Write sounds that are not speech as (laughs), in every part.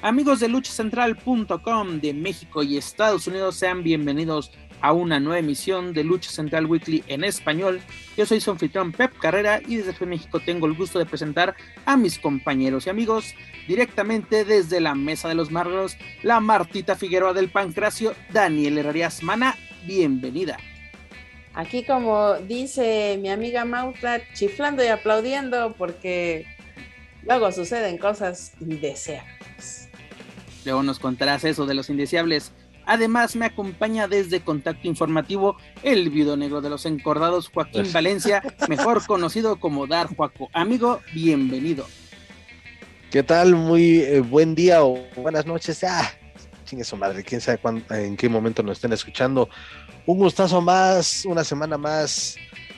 Amigos de luchacentral.com de México y Estados Unidos, sean bienvenidos a una nueva emisión de Lucha Central Weekly en español. Yo soy su anfitrión Pep Carrera y desde México tengo el gusto de presentar a mis compañeros y amigos directamente desde la Mesa de los Margos, la Martita Figueroa del Pancracio, Daniel Herrarias Mana, bienvenida. Aquí como dice mi amiga Mauta, chiflando y aplaudiendo porque luego suceden cosas indeseables. Luego nos contarás eso de los indeseables. Además, me acompaña desde Contacto Informativo el viudo negro de los encordados, Joaquín Valencia, mejor conocido como Dar Juaco. Amigo, bienvenido. ¿Qué tal? Muy eh, buen día o buenas noches. Ah, chingue su madre, quién sabe en qué momento nos estén escuchando. Un gustazo más, una semana más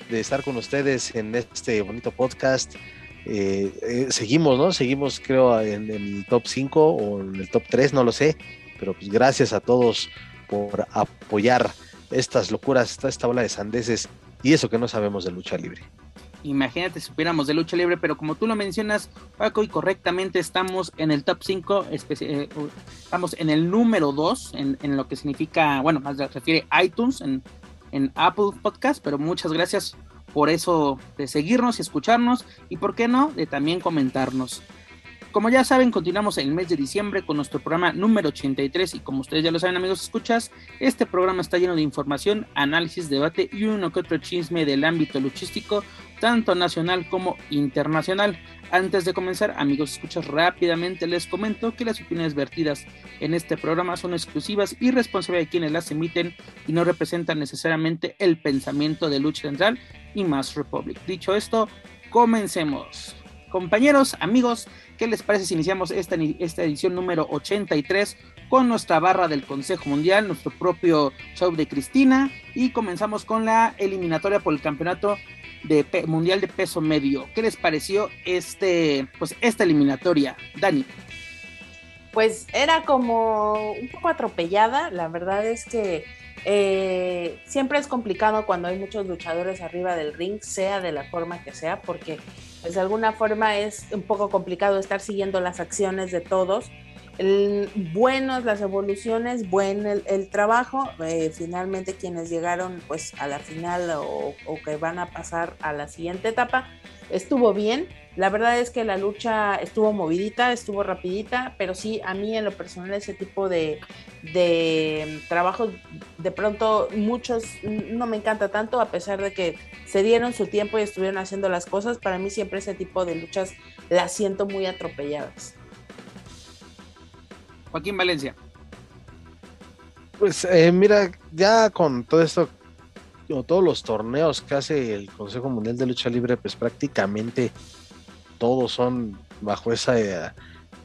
de estar con ustedes en este bonito podcast. Eh, eh, seguimos, ¿no? Seguimos, creo, en, el top 5 o en el top 3, no lo sé. Pero pues gracias a todos por apoyar estas locuras, esta, esta ola de sandeces y eso que no sabemos de lucha libre. Imagínate si supiéramos de lucha libre, pero como tú lo mencionas, Paco, y correctamente estamos en el top 5, eh, estamos en el número 2, en, en, lo que significa, bueno, más refiere iTunes, en, en Apple Podcast, pero muchas gracias por eso de seguirnos y escucharnos y por qué no, de también comentarnos. Como ya saben, continuamos el mes de diciembre con nuestro programa número 83 y como ustedes ya lo saben amigos escuchas, este programa está lleno de información, análisis, debate y uno que otro chisme del ámbito luchístico, tanto nacional como internacional. Antes de comenzar, amigos escuchas, rápidamente les comento que las opiniones vertidas en este programa son exclusivas y responsables de quienes las emiten y no representan necesariamente el pensamiento de Lucha Central y Mass Republic. Dicho esto, comencemos. Compañeros, amigos, ¿qué les parece si iniciamos esta, esta edición número 83 con nuestra barra del Consejo Mundial, nuestro propio show de Cristina y comenzamos con la eliminatoria por el campeonato de mundial de peso medio? ¿Qué les pareció este, pues, esta eliminatoria, Dani? Pues era como un poco atropellada, la verdad es que eh, siempre es complicado cuando hay muchos luchadores arriba del ring, sea de la forma que sea, porque pues, de alguna forma es un poco complicado estar siguiendo las acciones de todos. Buenos las evoluciones, buen el, trabajo. Eh, finalmente quienes llegaron pues a la final o, o que van a pasar a la siguiente etapa, estuvo bien. La verdad es que la lucha estuvo movidita, estuvo rapidita, pero sí, a mí en lo personal ese tipo de, de trabajos, de pronto muchos no me encanta tanto, a pesar de que se dieron su tiempo y estuvieron haciendo las cosas, para mí siempre ese tipo de luchas las siento muy atropelladas. Joaquín Valencia. Pues eh, mira, ya con todo esto todos los torneos que hace el Consejo Mundial de Lucha Libre, pues prácticamente todos son bajo esa eh,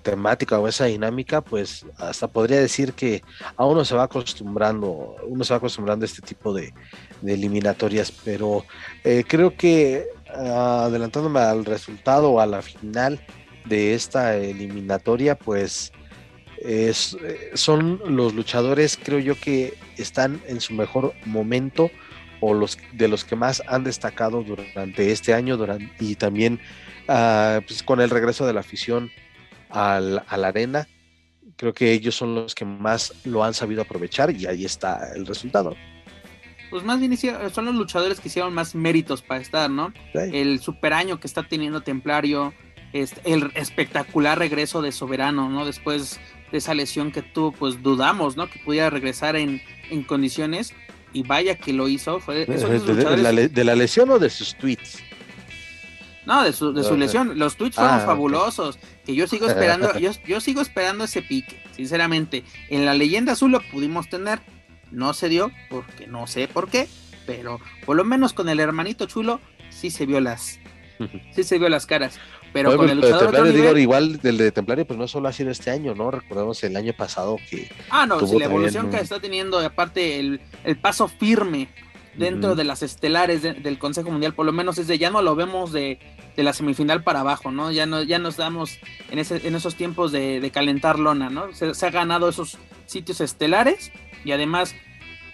temática o esa dinámica, pues hasta podría decir que a uno se va acostumbrando, uno se va acostumbrando a este tipo de, eliminatorias, pero eh, creo que adelantándome al resultado, a la final de esta eliminatoria, pues es, eh, son los luchadores, creo yo que están en su mejor momento o los de los que más han destacado durante este año durante, y también pues con el regreso de la afición a la arena. Creo que ellos son los que más lo han sabido aprovechar y ahí está el resultado. Pues más bien son los luchadores que hicieron más méritos para estar, ¿no? El super año que está teniendo Templario, el espectacular regreso de Soberano, ¿no? Después de esa lesión que tuvo, pues dudamos, ¿no? Que pudiera regresar en, en condiciones y vaya que lo hizo. Fue, de, la, lesión o de sus tweets? No, de su, de su lesión. Los tweets fueron ah, fabulosos. Que yo sigo esperando, yo, yo sigo esperando ese pique, sinceramente. En la leyenda azul lo pudimos tener. No se dio, porque no sé por qué. Pero por lo menos con el hermanito chulo, sí se vio las, (laughs) sí se vio las caras. Pero con el luchador digo, igual del de Templario, pues no solo ha sido este año, ¿no? Recordemos el año pasado que. Ah, no, la evolución que está teniendo, aparte el, el paso firme dentro de las estelares del Consejo Mundial, por lo menos es de ya no lo vemos de, de, la semifinal para abajo, ¿no? Ya no ya nos damos en, ese, en esos tiempos de, de calentar lona, ¿no? Se, ha ganado esos sitios estelares y además,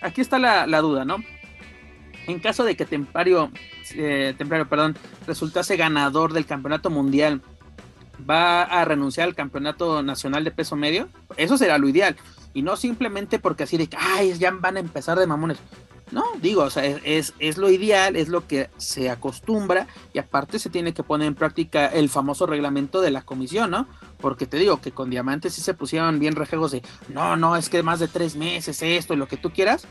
aquí está la, la duda, ¿no? En caso de que Templario eh, perdón, resultase ganador del campeonato mundial, va a renunciar al campeonato nacional de peso medio, eso será lo ideal. Y no simplemente porque así de que, ay, ya van a empezar de mamones. No, digo, o sea, es, es, lo ideal, es lo que se acostumbra y aparte se tiene que poner en práctica el famoso reglamento de la comisión, ¿no? Porque te digo que con Diamantes sí se pusieron bien rejegos de, no, no, es que más de tres meses esto y lo que tú quieras,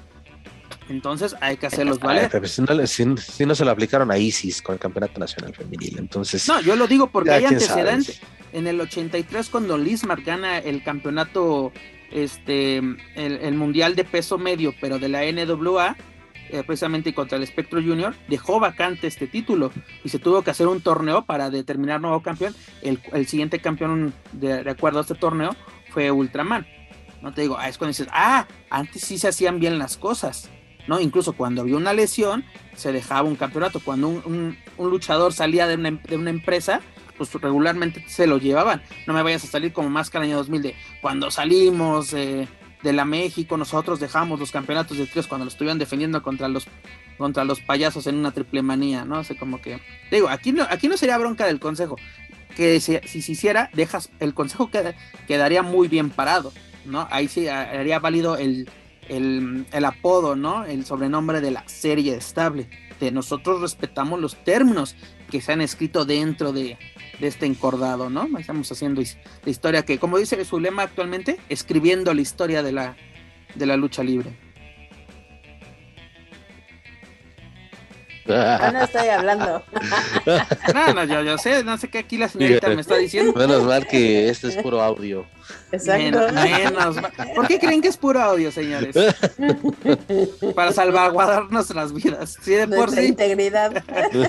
entonces hay que hacerlos valer. si, no, se lo aplicaron a ISIS con el Campeonato Nacional Femenil, entonces... No, yo lo digo porque hay antecedentes. En el 83 cuando Lismar gana el campeonato, este, el, Mundial de Peso Medio, pero de la NWA, eh, precisamente contra el Spectro Junior, dejó vacante este título y se tuvo que hacer un torneo para determinar nuevo campeón. El, siguiente campeón, de, de, acuerdo a este torneo, fue Ultraman. No te digo, ah, es cuando dices, ah, antes sí se hacían bien las cosas. ¿No? Incluso cuando había una lesión, se dejaba un campeonato. Cuando un, luchador salía de una, de una, empresa, pues regularmente se lo llevaban. No me vayas a salir como más que el año 2000 de cuando salimos de la México, nosotros dejamos los campeonatos de tríos cuando lo estuvieron defendiendo contra los contra los payasos en una triple manía, ¿no? sé como que digo, aquí no aquí no sería bronca del consejo, que si, si se hiciera, dejas el consejo quedaría muy bien parado, ¿no? Ahí sí haría válido el el, apodo, ¿no? El sobrenombre de la serie estable. De nosotros respetamos los términos que se han escrito dentro de, este encordado, ¿no? Estamos haciendo la historia que, como dice su lema actualmente, escribiendo la historia de la, de la lucha libre. Ah, no estoy hablando. (laughs) No, no, yo, sé, no sé qué aquí la señorita me está diciendo. Menos mal que esto es puro audio. Exacto. Menos, ¿Por qué creen que es puro audio, señores? (laughs) Para salvaguardar nuestras vidas. Sí, de por sí. integridad.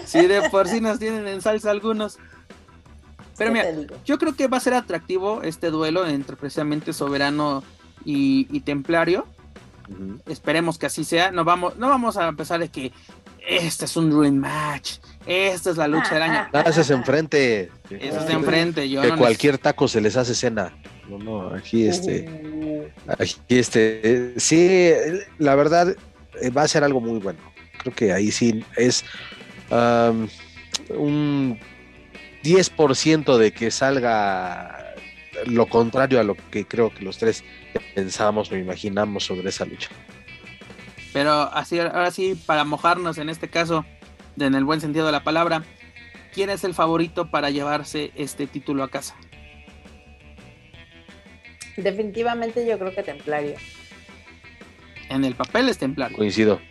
Sí, de por sí nos tienen en salsa algunos. Pero mira, yo creo que va a ser atractivo este duelo entre precisamente Soberano y, Templario. Esperemos que así sea. No vamos, no vamos a empezar de que este es un dream match, esta es la lucha del año. Ah, ese es enfrente. Ese es enfrente. Yo que cualquier taco se les hace cena. No, no, aquí este. Aquí este. Sí, la verdad eh, va a ser algo muy bueno. Creo que ahí sí es un 10% de que salga lo contrario a lo que creo que los tres pensamos o imaginamos sobre esa lucha. Pero así, ahora sí, para mojarnos en este caso, en el buen sentido de la palabra, ¿quién es el favorito para llevarse este título a casa? Definitivamente yo creo que Templario. En el papel es Templario. Coincido.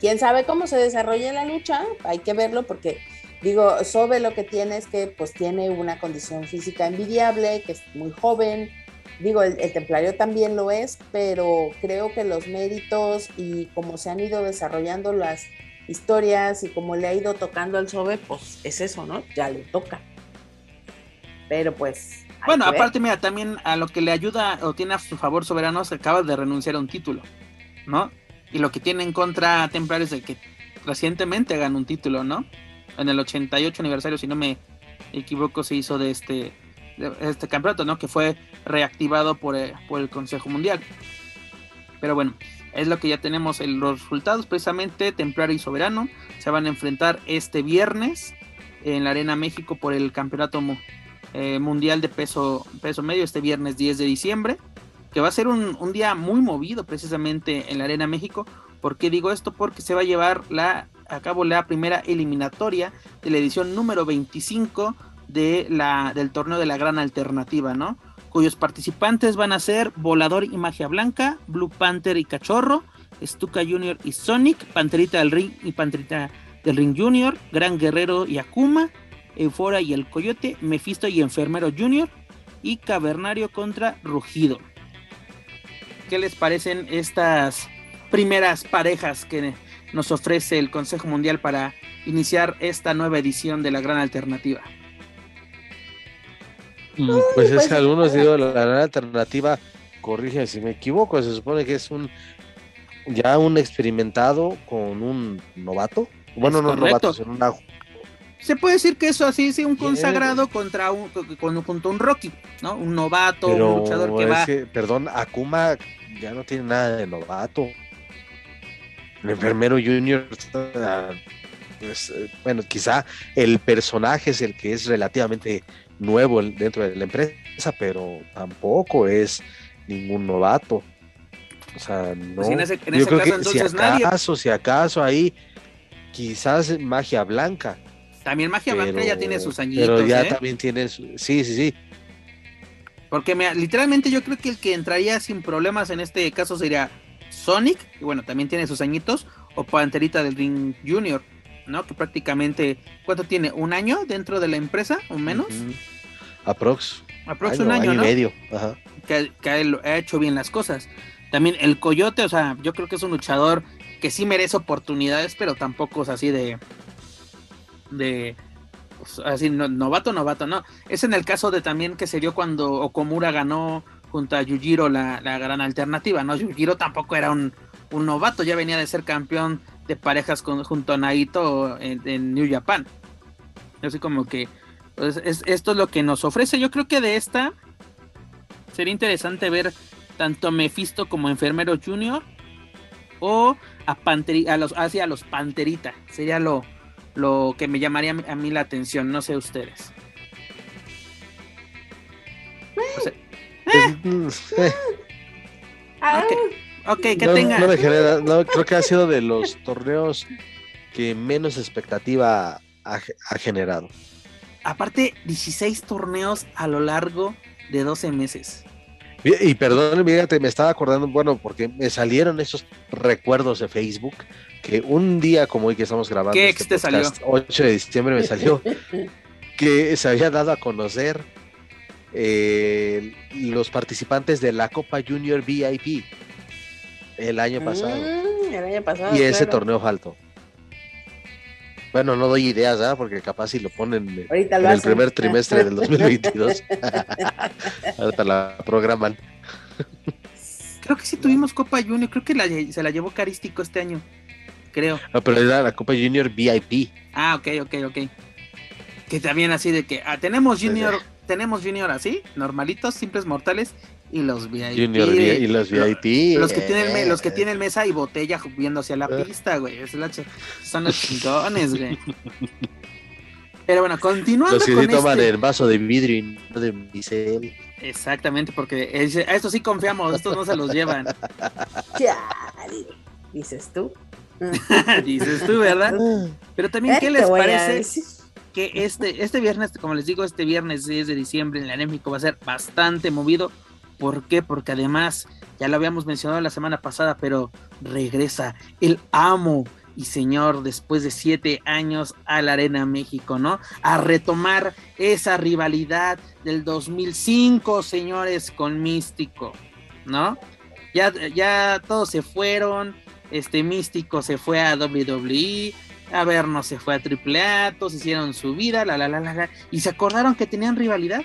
Quién sabe cómo se desarrolla la lucha, hay que verlo porque digo, Sobe lo que tiene es que pues tiene una condición física envidiable, que es muy joven, digo, el, templario también lo es, pero creo que los méritos y cómo se han ido desarrollando las historias y cómo le ha ido tocando al Sobe, pues es eso, ¿no? Ya le toca. Pero pues. Bueno, aparte, mira, también a lo que le ayuda o tiene a su favor Soberano se acaba de renunciar a un título, ¿no? Y lo que tiene en contra Templario es de que recientemente ganó un título, ¿no? En el 88 aniversario, si no me equivoco, se hizo de este este campeonato, ¿no? Que fue reactivado por, eh, por el Consejo Mundial. Pero bueno, es lo que ya tenemos en los resultados. Precisamente Templario y Soberano se van a enfrentar este viernes en la Arena México por el Campeonato eh, Mundial de peso, peso Medio, este viernes 10 de diciembre. Que va a ser un, un, día muy movido precisamente en la Arena México. ¿Por qué digo esto? Porque se va a llevar la, a cabo la primera eliminatoria de la edición número 25 de la, del torneo de la gran alternativa, ¿no? Cuyos participantes van a ser Volador y Magia Blanca, Blue Panther y Cachorro, Stuka Jr. y Sonic, Panterita del Ring y Panterita del Ring Jr., Gran Guerrero y Akuma, Eufora y el Coyote, Mephisto y Enfermero Jr. y Cavernario contra Rugido. ¿Qué les parecen estas primeras parejas que nos ofrece el Consejo Mundial para iniciar esta nueva edición de la Gran Alternativa? Mm, pues es que algunos digo la gran alternativa, corrige si me equivoco, se supone que es un ya un experimentado con un novato. Bueno, Es no correcto. novato, sino una Se puede decir que eso así es un consagrado contra un, con, junto a un Rocky, ¿no? Un novato, pero un luchador que es va. que, perdón, Akuma ya no tiene nada de novato. El enfermero Junior, está, pues, eh, bueno, quizá el personaje es el que es relativamente nuevo dentro de la empresa, pero tampoco es ningún novato. O sea, no. Pues en ese- en Yo ese creo caso, que si entonces, nadie. acaso, si acaso ahí, quizás magia blanca. También Magia Blanca ya tiene sus añitos, Pero ya ¿eh? también tiene su- sí, sí, sí. Porque literalmente yo creo que el que entraría sin problemas en este caso sería Sonic, y bueno, también tiene sus añitos, o Panterita del Ring Junior, ¿no? Que prácticamente, ¿cuánto tiene? ¿Un año dentro de la empresa? ¿O menos? Ujú. Aprox. Aprox un año, y ¿no? medio. Ajá. que, que ha, ha hecho bien las cosas. También el Coyote, o sea, yo creo que es un luchador que sí merece oportunidades, pero tampoco es así de. de. pues, así, no- novato, novato, no. Es en el caso de también que se dio cuando Okomura ganó junto a Yujiro la, la gran alternativa, ¿no? Yujiro tampoco era un, un novato, ya venía de ser campeón de parejas con, junto a Naito en, en New Japan. Así como que. pues, es- esto es lo que nos ofrece. Yo creo que de esta sería interesante ver tanto Mephisto como Enfermero Junior o a Panteri- a los hacia los Panterita. Sería lo, lo que me llamaría a mí- la atención, no sé ustedes. O sea, Es- mm, eh, (laughs) Ah, ok, que no, tenga. no no, creo que ha sido de los torneos que menos expectativa ha, ha generado. Aparte, 16 torneos a lo largo de 12 meses. Y, perdón, fíjate, me estaba acordando, bueno, porque me salieron esos recuerdos de Facebook, que un día como hoy que estamos grabando, ¿Qué este te salió? podcast, 8 de diciembre me salió, (laughs) que se había dado a conocer eh, los participantes de la Copa Junior VIP el año pasado. mm, el año pasado. y ese claro. torneo faltó. Bueno, no doy ideas, ¿ah? porque capaz si lo ponen en el primer trimestre del (laughs) 2022. (laughs) Ahorita la programan. Creo que sí tuvimos Copa Junior, creo que la- se la llevó Carístico este año. Creo. No, pero era la Copa Junior VIP. Ah, ok, ok, ok. Que también así de que ah, tenemos Junior, tenemos Junior así, normalitos, simples mortales, y los VIP. Junior y los lo- VIP. Los que tienen los que eh, tienen mesa y botella viendo hacia la Eh. pista, güey. Es la son los chingones, güey. Pero bueno, continuando Los que con sí toman este- en vaso de vidrio y no de bisel. Exactamente, porque a estos sí confiamos, estos no se los llevan. (laughs) Chale, dices tú. (laughs) Dices tú, ¿verdad? Pero también, ¿qué Eh, les voy a parece? que este, este viernes, como les digo, este viernes 10 de diciembre en la México va a ser bastante movido. ¿Por qué? Porque además, ya lo habíamos mencionado la semana pasada, pero regresa el amo y señor después de siete años a la Arena México, ¿no? A retomar esa rivalidad del 2005, señores, con Místico, ¿no? Ya, ya todos se fueron, este Místico se fue a WWE, a ver, no se fue a AAA, todos hicieron su vida, la la la la la, y se acordaron que tenían rivalidad.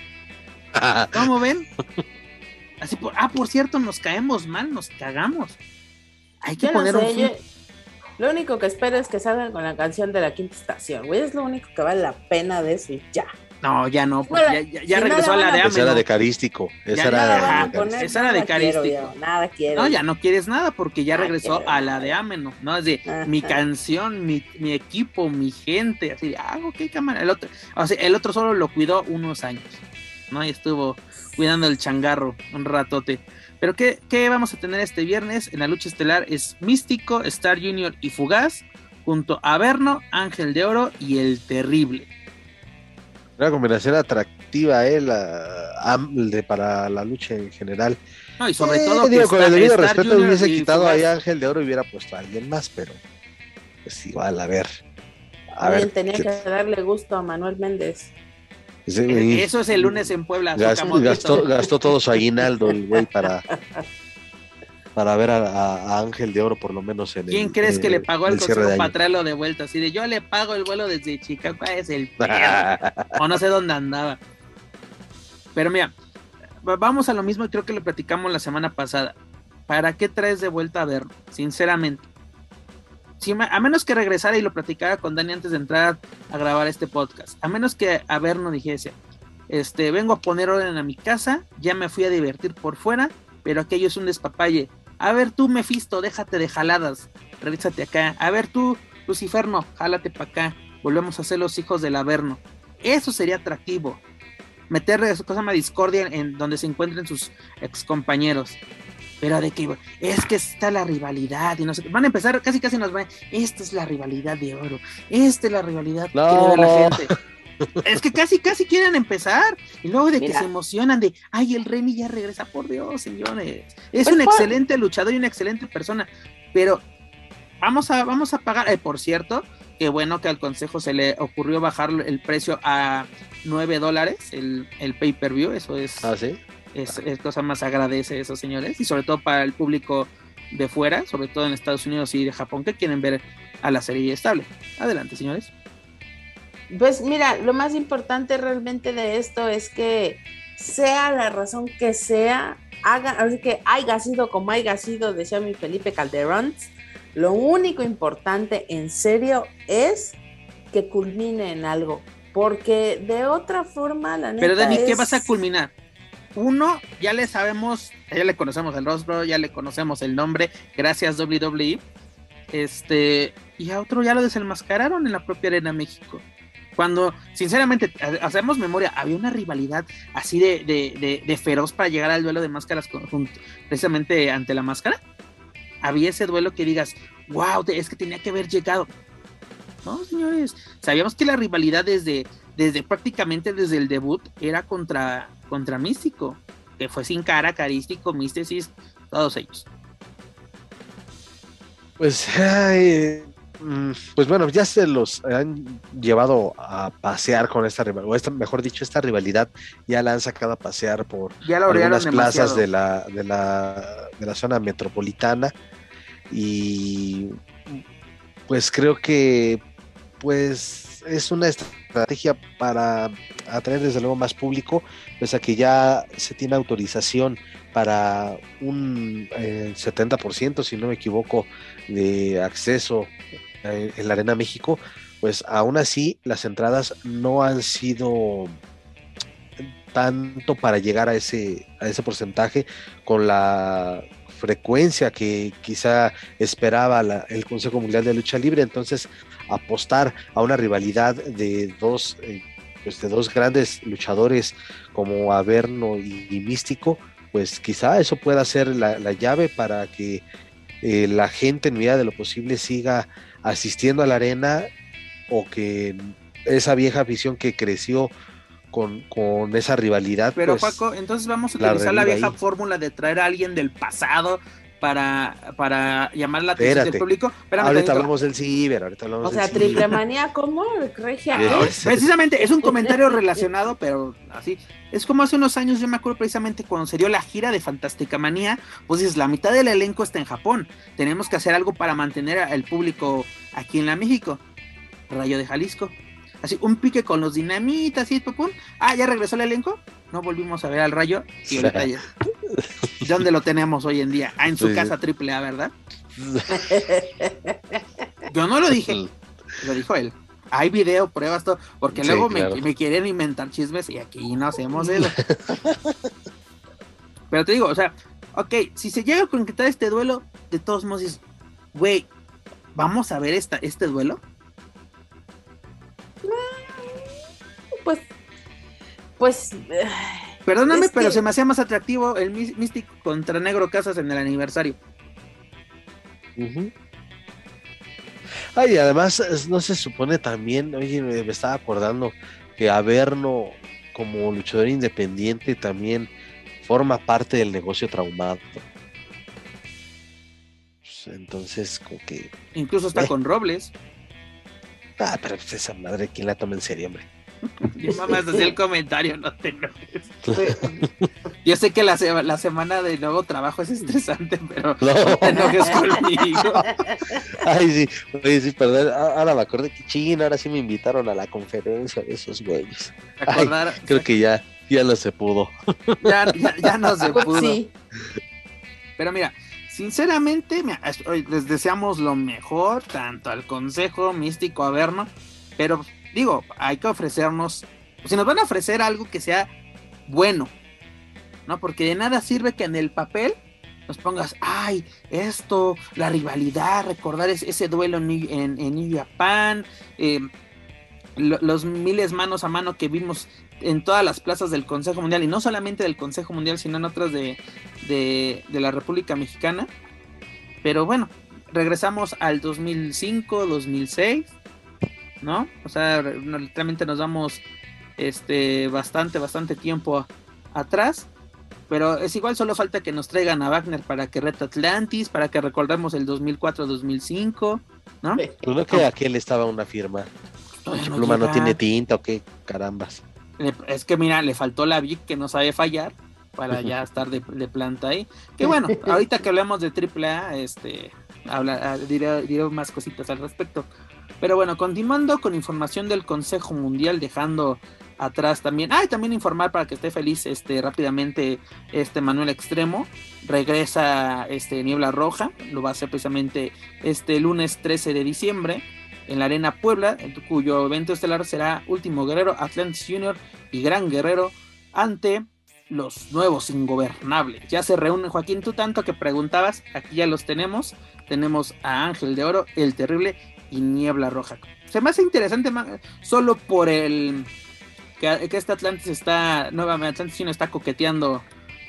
(laughs) ¿Cómo ven? Así por, ah, por cierto, nos caemos mal, nos cagamos. Hay que Yo no poner un fin. yo- lo único que espero es que salgan con la canción de la quinta estación, güey. Es lo único que vale la pena de eso y ya. No, ya no, porque No, ya, ya- ya si no regresó a la de Esa era Ameno. de carístico. Esa Ya, era de esa era de carístico. nada quiero. No, ya no quieres nada porque ya regresó quiero a la de Ameno, ¿no? Es de Ajá. mi canción, mi, mi equipo, mi gente, así de, ah, ok, cámara. El otro, o sea, el otro solo lo cuidó unos años, ¿no? Y estuvo cuidando el changarro un ratote. Pero ¿qué, qué vamos a tener este viernes en la lucha estelar? Es Místico, Star Junior y Fugaz, junto a Averno, Ángel de Oro y El Terrible. Una combinación atractiva, eh, la- de- para la lucha en general. No, y sobre Eh, todo digo, con el debido respeto Junior hubiese quitado ahí a. Ángel de Oro y hubiera puesto a alguien más, pero pues igual, a ver. A Alguien ver, tenía ¿qué- que darle gusto a Manuel Méndez. Sí, y Eso es el lunes en Puebla. gas- Socamotito. gastó, gastó todo su aguinaldo el güey para, para ver a, a- a Ángel de Oro por lo menos en ¿Quién el, crees que le pagó al consejo para traerlo de vuelta? Así de yo le pago el vuelo desde Chicago, ah, es el (laughs) o no sé dónde andaba. Pero mira, va- vamos a lo mismo y creo que lo platicamos la semana pasada. ¿Para qué traes de vuelta a verlo? Sinceramente. Si a menos que regresara y lo platicara con Dani antes de entrar a grabar este podcast. A menos que a ver no dijese, este, vengo a poner orden a mi casa, ya me fui a divertir por fuera, pero aquello es un despapalle. A ver tú, Mefisto, déjate de jaladas, revísate acá. A ver tú, Luciferno, jálate para acá. Volvemos a ser los hijos del Averno. Eso sería atractivo. Meterle esa cosa llama discordia en donde se encuentren sus ex compañeros. Pero de que es que está la rivalidad y no sé. Van a empezar, casi casi nos van. Esta es la rivalidad de oro. Esta es la rivalidad que No. quiere ver la gente. Es que casi, casi quieren empezar. Y luego de que se emocionan de, ay, el Remy ya regresa, por Dios, señores. Es Pues un por- excelente luchador y una excelente persona. Pero vamos a, vamos a pagar. eh, por cierto, qué bueno que al consejo se le ocurrió bajar el precio a 9 dólares, el, el pay-per-view. Eso es, Ah, sí. Es, es cosa más agradece eso, señores. Y sobre todo para el público de fuera, sobre todo en Estados Unidos y de Japón, que quieren ver a la serie estable. Adelante, señores. Pues mira, lo más importante realmente de esto es que sea la razón que sea, haga, así que haya sido como haya sido, decía mi Felipe Calderón, lo único importante en serio es que culmine en algo, porque de otra forma la neta Pero Dani, ¿qué es- vas a culminar? Uno, ya le sabemos, ya le conocemos el rostro, ya le conocemos el nombre, gracias WWE. Este, y a otro ya lo desenmascararon en la propia Arena México. Cuando, sinceramente, ha- hacemos memoria, había una rivalidad así de, de, de- feroz para llegar al duelo de máscaras precisamente ante la máscara. Había ese duelo que digas, wow, es que tenía que haber llegado. No, señores, sabíamos que la rivalidad desde, desde prácticamente desde el debut era contra, contra Místico, que fue sin cara, carístico, místesis, todos ellos. Pues, ay, mm, pues bueno, ya se los han llevado a pasear con esta rivalidad, o esta, mejor dicho, esta rivalidad ya la han sacado a pasear por Ya orearon algunas plazas de la, de, la, de la zona metropolitana y pues creo que pues es una estrategia para atraer desde luego más público, pese a que ya se tiene autorización para un eh, 70%, si no me equivoco, de acceso eh, en la Arena México, pues aún así las entradas no han sido tanto para llegar a ese, a ese porcentaje con la frecuencia que quizá esperaba la- el Consejo Mundial de Lucha Libre. Entonces, apostar a una rivalidad de dos, eh, pues de dos grandes luchadores como Averno y, Místico, pues quizá eso pueda ser la, la llave para que eh, la gente en medida de lo posible siga asistiendo a la arena o que esa vieja afición que creció con, con esa rivalidad. Pero pues, Paco, entonces vamos a utilizar la vieja ahí. fórmula de traer a alguien del pasado para, para llamar la atención Espérate. del público. Espérame ahorita hablamos del ciber, ahorita hablamos O sea, triple manía, ¿cómo? Regia. (laughs) ¿no? Precisamente, es un comentario relacionado, pero así. Es como hace unos años, yo me acuerdo precisamente cuando se dio la gira de Fantástica Manía, pues dices, la mitad del elenco está en Japón. Tenemos que hacer algo para mantener al público aquí en la México. Rayo de Jalisco. Así, un pique con los dinamitas y pum. Ah, ya regresó el elenco. No volvimos a ver al Rayo. Y ahorita ya. ¿Dónde lo tenemos hoy en día? Ah, en su Sí, casa triple A, ¿verdad? Yo no lo dije, lo dijo él. Hay video, pruebas, todo, porque Sí, luego me- claro. me, quieren inventar chismes y aquí no hacemos eso. (laughs) Pero te digo, o sea, ok, si se llega a concretar este duelo, de todos modos güey, ¿vamos a ver esta, este duelo? Pues, pues, eh, Perdóname, pero que- se me hacía más atractivo el Mys- Mystic contra Negro Casas en el aniversario. Ujú. Ay, además, no se supone también, oye, me, me estaba acordando que Averno, como luchador independiente, también forma parte del negocio traumado. Pues, entonces, como que. Incluso está Eh. con Robles. Ah, pero pues esa madre, ¿quién la toma en serio, hombre? Mi mamá hacía el comentario, no te enojes. Yo sé que la, se- la semana de nuevo trabajo es estresante, pero No. no te enojes conmigo. Ay, sí, oye, sí, perdón. Ahora me acordé que ching, ahora sí me invitaron a la conferencia de esos güeyes. Acordar, Creo que ya, ya no se pudo. ya, ya, ya no se pudo. Sí. Pero mira, sinceramente, les deseamos lo mejor, tanto al Consejo Místico Averno, pero digo, hay que ofrecernos, si nos van a ofrecer algo que sea bueno, ¿no? Porque de nada sirve que en el papel nos pongas, ay, esto, la rivalidad, recordar ese, duelo en, en, en Japan, eh, lo- los miles manos a mano que vimos en todas las plazas del Consejo Mundial, y no solamente del Consejo Mundial, sino en otras de, de, de la República Mexicana. Pero bueno, regresamos al 2005, 2006, ¿no? O sea, literalmente nos damos este, bastante, bastante tiempo a- atrás. Pero es igual, solo falta que nos traigan a Wagner para que reta Atlantis, para que recordemos el 2004-2005, ¿no? Sí. Pues no que aquí le estaba una firma. Todavía no Pluma no tiene tinta o qué carambas. Es que mira, le faltó la Vic que no sabe fallar para ya estar de, de planta ahí. Que bueno, (laughs) ahorita que hablemos de AAA, este, habla, ah, diré, diré más cositas al respecto. Pero bueno, continuando con información del Consejo Mundial, dejando atrás también. Ah, y también informar para que esté feliz este rápidamente este Manuel Extremo. Regresa este Niebla Roja, lo va a hacer precisamente este lunes 13 de diciembre en la Arena Puebla, cuyo evento estelar será Último Guerrero, Atlantis Junior y Gran Guerrero ante los nuevos ingobernables. Ya se reúnen, Joaquín, tú tanto que preguntabas, aquí ya los tenemos. Tenemos a Ángel de Oro, El Terrible y Niebla Roja. Se me hace interesante solo por el que, que este Atlantis está, nuevamente Atlantis Junior está coqueteando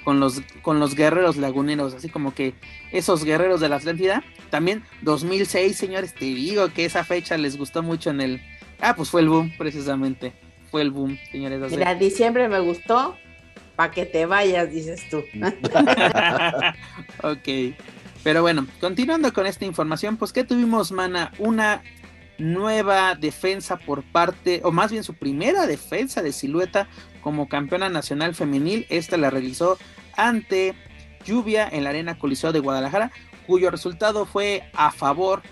con los, con los guerreros laguneros, así como que esos guerreros de la Atlántida. También 2006, señores, te digo que esa fecha les gustó mucho en el... Ah, pues fue el boom, precisamente. Fue el boom, señores. Mira, diciembre me gustó, para que te vayas, dices tú. (laughs) ok. Pero bueno, continuando con esta información, pues que tuvimos, Mana, una nueva defensa por parte, o más bien su primera defensa de silueta como campeona nacional femenil. Esta la realizó ante Lluvia en la Arena Coliseo de Guadalajara, cuyo resultado fue a favor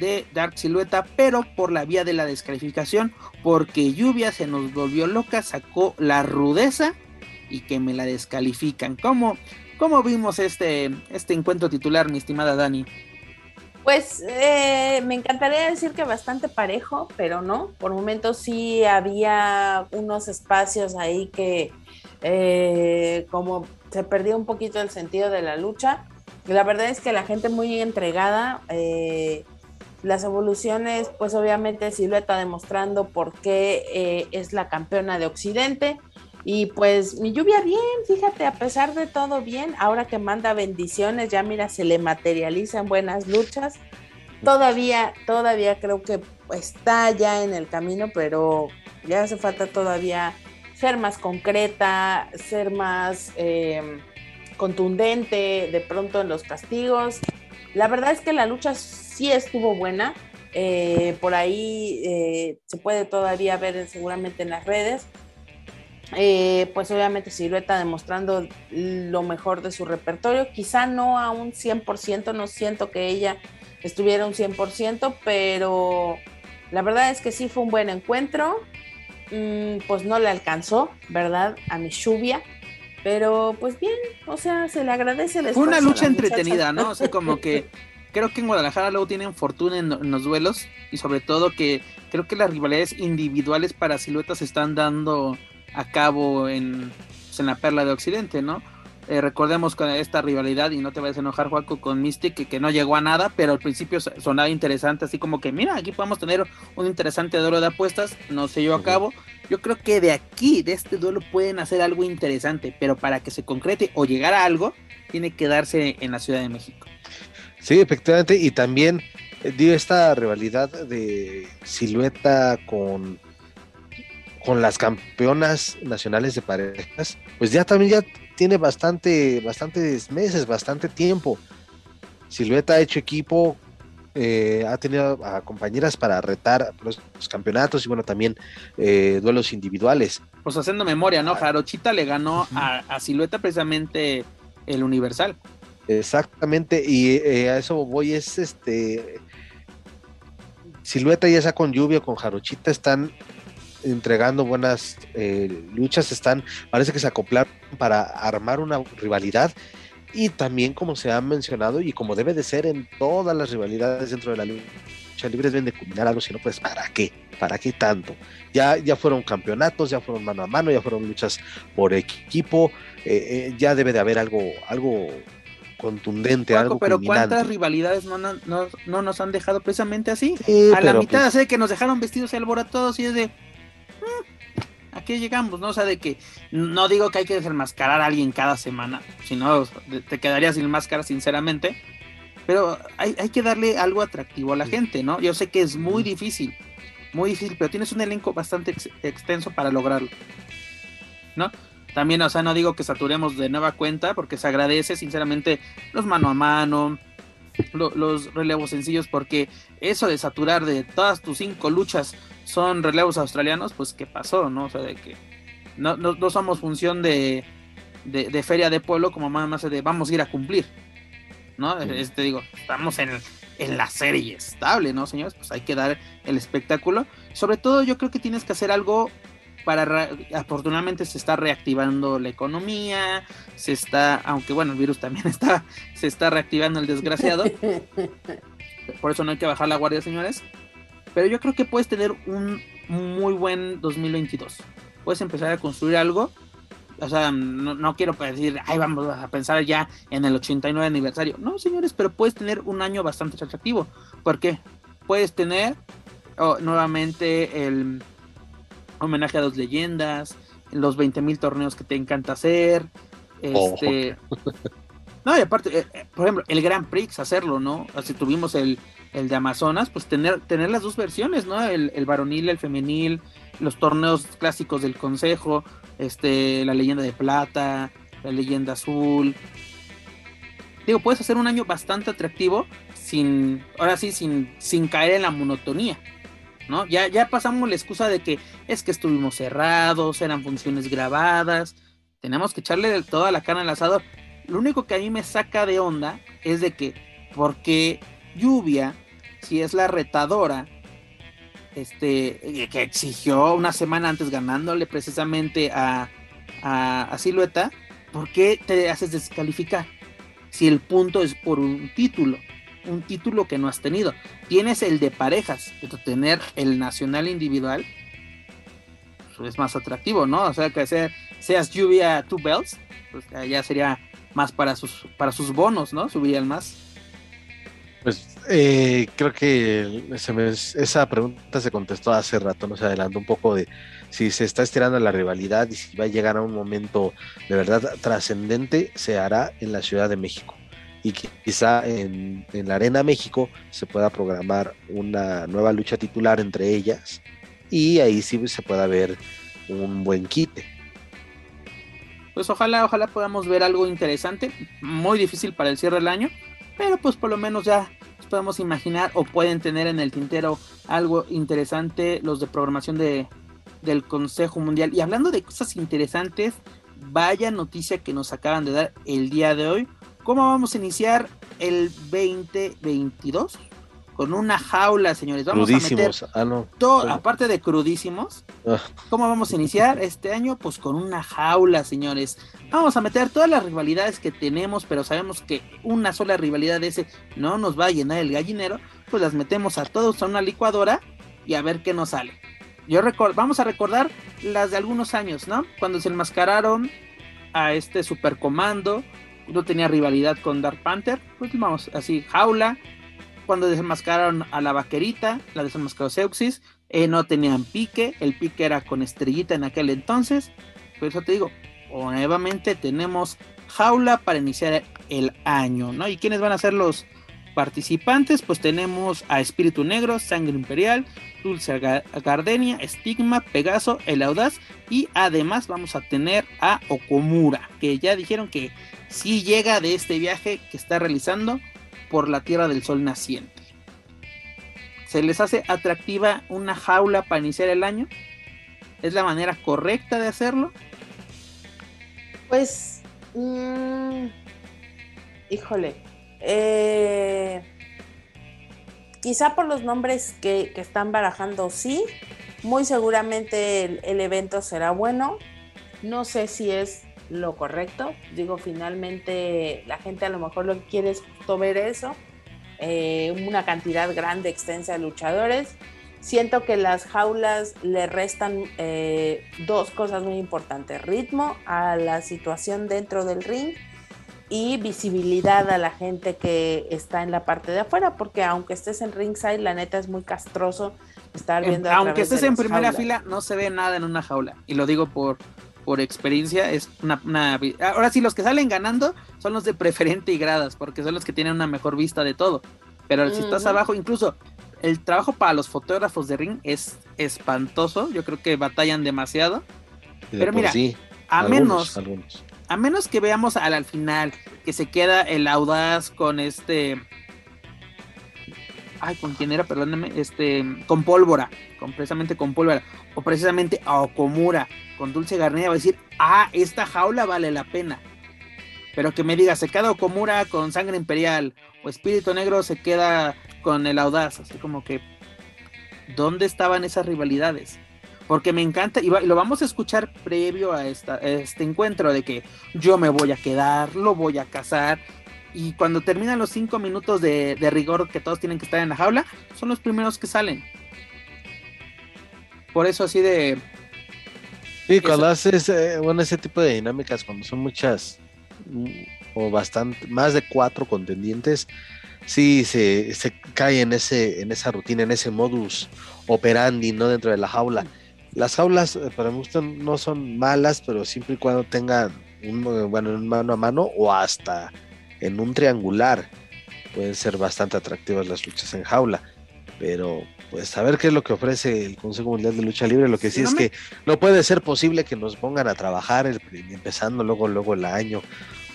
de Dark Silueta, pero por la vía de la descalificación, porque Lluvia se nos volvió loca, sacó la rudeza y que me la descalifican. ¿Cómo, cómo vimos este, este encuentro titular, mi estimada Dani? Pues eh, me encantaría decir que bastante parejo, pero no. Por momentos sí había unos espacios ahí que eh, como se perdió un poquito el sentido de la lucha. La verdad es que la gente muy entregada, eh, las evoluciones, pues obviamente Silueta demostrando por qué eh, es la campeona de Occidente. Y pues mi lluvia bien, fíjate, a pesar de todo bien, ahora que manda bendiciones, ya mira, se le materializan buenas luchas. Todavía, todavía creo que está ya en el camino, pero ya hace falta todavía ser más concreta, ser más eh, contundente de pronto en los castigos. La verdad es que la lucha sí estuvo buena. eh, por ahí eh, se puede todavía ver seguramente en las redes. Eh, pues obviamente Silueta demostrando lo mejor de su repertorio, quizá no a un 100%, no siento que ella estuviera un 100%, pero la verdad es que sí fue un buen encuentro, mm, pues no le alcanzó, ¿verdad? A mi lluvia, pero pues bien, o sea, se le agradece el Fue una lucha entretenida, ¿no? O sea, como que (laughs) creo que en Guadalajara luego tienen fortuna en, en los duelos y sobre todo que creo que las rivalidades individuales para siluetas se están dando a cabo en, pues, en la perla de Occidente, ¿no? Eh, recordemos con esta rivalidad, y no te vayas a enojar, Juaco, con Mystic, que, que no llegó a nada, pero al principio so- sonaba interesante, así como que, mira, aquí podemos tener un interesante duelo de apuestas, no se llevó a cabo. Yo creo que de aquí, de este duelo, pueden hacer algo interesante, pero para que se concrete o llegar a algo, tiene que darse en la Ciudad de México. Sí, efectivamente, y también eh, dio esta rivalidad de silueta con con las campeonas nacionales de parejas, pues ya también ya tiene bastante, bastantes meses, bastante tiempo. Silueta ha hecho equipo, eh, ha tenido a compañeras para retar los, campeonatos y bueno, también eh, duelos individuales. Pues haciendo memoria, ¿no? Ah. Jarochita le ganó a, Silueta precisamente el Universal. Exactamente, y eh, a eso voy, es este... Silueta ya sea con lluvia con Jarochita están entregando buenas luchas, están, parece que se acoplaron para armar una rivalidad y también como se ha mencionado y como debe de ser en todas las rivalidades dentro de la lucha libre deben de culminar algo, si no pues ¿para qué? ¿Para qué tanto? Ya, ya fueron campeonatos, ya fueron mano a mano, ya fueron luchas por equipo, eh, eh, ya debe de haber algo, algo contundente, algo Pero ¿cuántas rivalidades no, no, no, nos han dejado precisamente así? a la mitad, pues sé que nos dejaron vestidos y alboratados y es de... ¿A qué llegamos? ¿No? O sea, de que no digo que hay que desenmascarar a alguien cada semana, sino te quedarías sin máscara, sinceramente. Pero hay, que darle algo atractivo a la gente, ¿no? Yo sé que es muy difícil, muy difícil, pero tienes un elenco bastante extenso para lograrlo, ¿no? También, o sea, no digo que saturemos de nueva cuenta, porque se agradece, sinceramente, los mano a mano, los relevos sencillos, porque eso de saturar de todas tus cinco luchas son relevos australianos, pues qué pasó, ¿no? O sea, de que no, no, somos función de, de, feria de pueblo como más, más de vamos a ir a cumplir, ¿no? Este digo, estamos en, en la serie estable, ¿no, señores? Pues hay que dar el espectáculo. Sobre todo yo creo que tienes que hacer algo para afortunadamente se está reactivando la economía, se está, aunque bueno, el virus también (laughs) está, se está reactivando el desgraciado. (laughs) Por eso no hay que bajar la guardia, señores. Pero yo creo que puedes tener un muy buen 2022. Puedes empezar a construir algo. O sea, no, quiero decir, ay, vamos a pensar ya en el 89 aniversario. No, señores, pero puedes tener un año bastante atractivo. ¿Por qué? Puedes tener oh, nuevamente el homenaje a dos leyendas, los 20.000 torneos que te encanta hacer. Este. (laughs) No, y aparte, eh, eh, por ejemplo, el Grand Prix, hacerlo, ¿no? Así tuvimos el, el de Amazonas, pues tener, tener las dos versiones, ¿no? El, el varonil, el femenil, los torneos clásicos del consejo, este, la leyenda de plata, la leyenda azul. Digo, puedes hacer un año bastante atractivo sin, ahora sí, sin, sin caer en la monotonía. ¿No? Ya, ya pasamos la excusa de que es que estuvimos cerrados, eran funciones grabadas, tenemos que echarle toda la carne al asador. Lo único que a mí me saca de onda es de que, porque lluvia si es la retadora, este, eh, que exigió una semana antes ganándole precisamente a, a, Silueta, ¿por qué te haces descalificar? Si el punto es por un título, un título que no has tenido. Tienes el de parejas, pero tener el nacional individual pues, es más atractivo, ¿no? O sea, que seas lluvia two belts, pues ya sería más para sus, para sus bonos, ¿no? Subirían más. Pues eh, creo que esa pregunta se contestó hace rato, nos adelantó un poco de si se está estirando la rivalidad y si va a llegar a un momento de verdad trascendente, se hará en la Ciudad de México. Y quizá en, la Arena México se pueda programar una nueva lucha titular entre ellas y ahí sí se pueda ver un buen quite. Pues ojalá, ojalá podamos ver algo interesante, muy difícil para el cierre del año, pero pues por lo menos ya podemos imaginar o pueden tener en el tintero algo interesante los de programación de, del Consejo Mundial. Y hablando de cosas interesantes, vaya noticia que nos acaban de dar el día de hoy. ¿Cómo vamos a iniciar el 2022? con una jaula, señores. Vamos a meter ah, todo, aparte de crudísimos. Ah. ¿Cómo vamos a iniciar este año? Pues con una jaula, señores. Vamos a meter todas las rivalidades que tenemos, pero sabemos que una sola rivalidad de ese no nos va a llenar el gallinero. Pues las metemos a todos a una licuadora y a ver qué nos sale. Yo vamos a recordar las de algunos años, ¿no? Cuando se enmascararon a este supercomando, no tenía rivalidad con Dark Panther, pues vamos, así, jaula, cuando desenmascararon a la vaquerita, la desenmascaró Seuxis, eh, no tenían pique, el pique era con estrellita en aquel entonces, por eso te digo, nuevamente tenemos jaula para iniciar el año, ¿no? ¿Y quiénes van a ser los participantes? Pues tenemos a Espíritu Negro, Sangre Imperial, Dulce Gardenia, Stigma, Pegaso, El Audaz y además vamos a tener a Okomura, que ya dijeron que sí llega de este viaje que está realizando por la Tierra del Sol naciente. ¿Se les hace atractiva una jaula para iniciar el año? ¿Es la manera correcta de hacerlo? Pues, mmm, híjole, eh, quizá por los nombres que, están barajando, sí. Muy seguramente el, evento será bueno. No sé si es lo correcto. Digo, finalmente la gente a lo mejor lo que quiere es justo ver eso. Eh, una cantidad grande, extensa de luchadores. Siento que las jaulas le restan eh, dos cosas muy importantes. Ritmo a la situación dentro del ring y visibilidad a la gente que está en la parte de afuera, porque aunque estés en ringside, la neta es muy castroso estar viendo. aunque estés en primera fila, no se ve nada en una jaula. Y lo digo por, por experiencia. Es una, Ahora sí, los que salen ganando son los de preferente y gradas, porque son los que tienen una mejor vista de todo. Pero si estás abajo, incluso el trabajo para los fotógrafos de ring es espantoso. Yo creo que batallan demasiado. Pero mira, a menos a menos que veamos al, al final que se queda el audaz con este ay, con quién era, perdóname, este, con pólvora, con, precisamente con pólvora, o precisamente a Okomura, con Dulce Garnea, va a decir, ah, esta jaula vale la pena. Pero que me diga, se queda Okomura con sangre imperial, o Espíritu Negro se queda con el audaz, así como que, ¿dónde estaban esas rivalidades? porque me encanta y, lo vamos a escuchar previo a, este encuentro de que yo me voy a quedar, lo voy a cazar y cuando terminan los cinco minutos de, rigor que todos tienen que estar en la jaula, son los primeros que salen. Por eso así de... Sí, cuando haces, eh, bueno, ese tipo de dinámicas, cuando son muchas mm, o bastante, más de cuatro contendientes, sí se, se cae en, ese, en esa rutina, en ese modus operandi, ¿no? Dentro de la jaula. Las jaulas eh, para mí no son malas, pero siempre y cuando tengan un, eh, bueno, un mano a mano o hasta en un triangular pueden ser bastante atractivas las luchas en jaula. Pero pues a ver qué es lo que ofrece el Consejo Mundial de Lucha Libre. Lo que sí, es que no puede ser posible que nos pongan a trabajar empezando luego luego el año.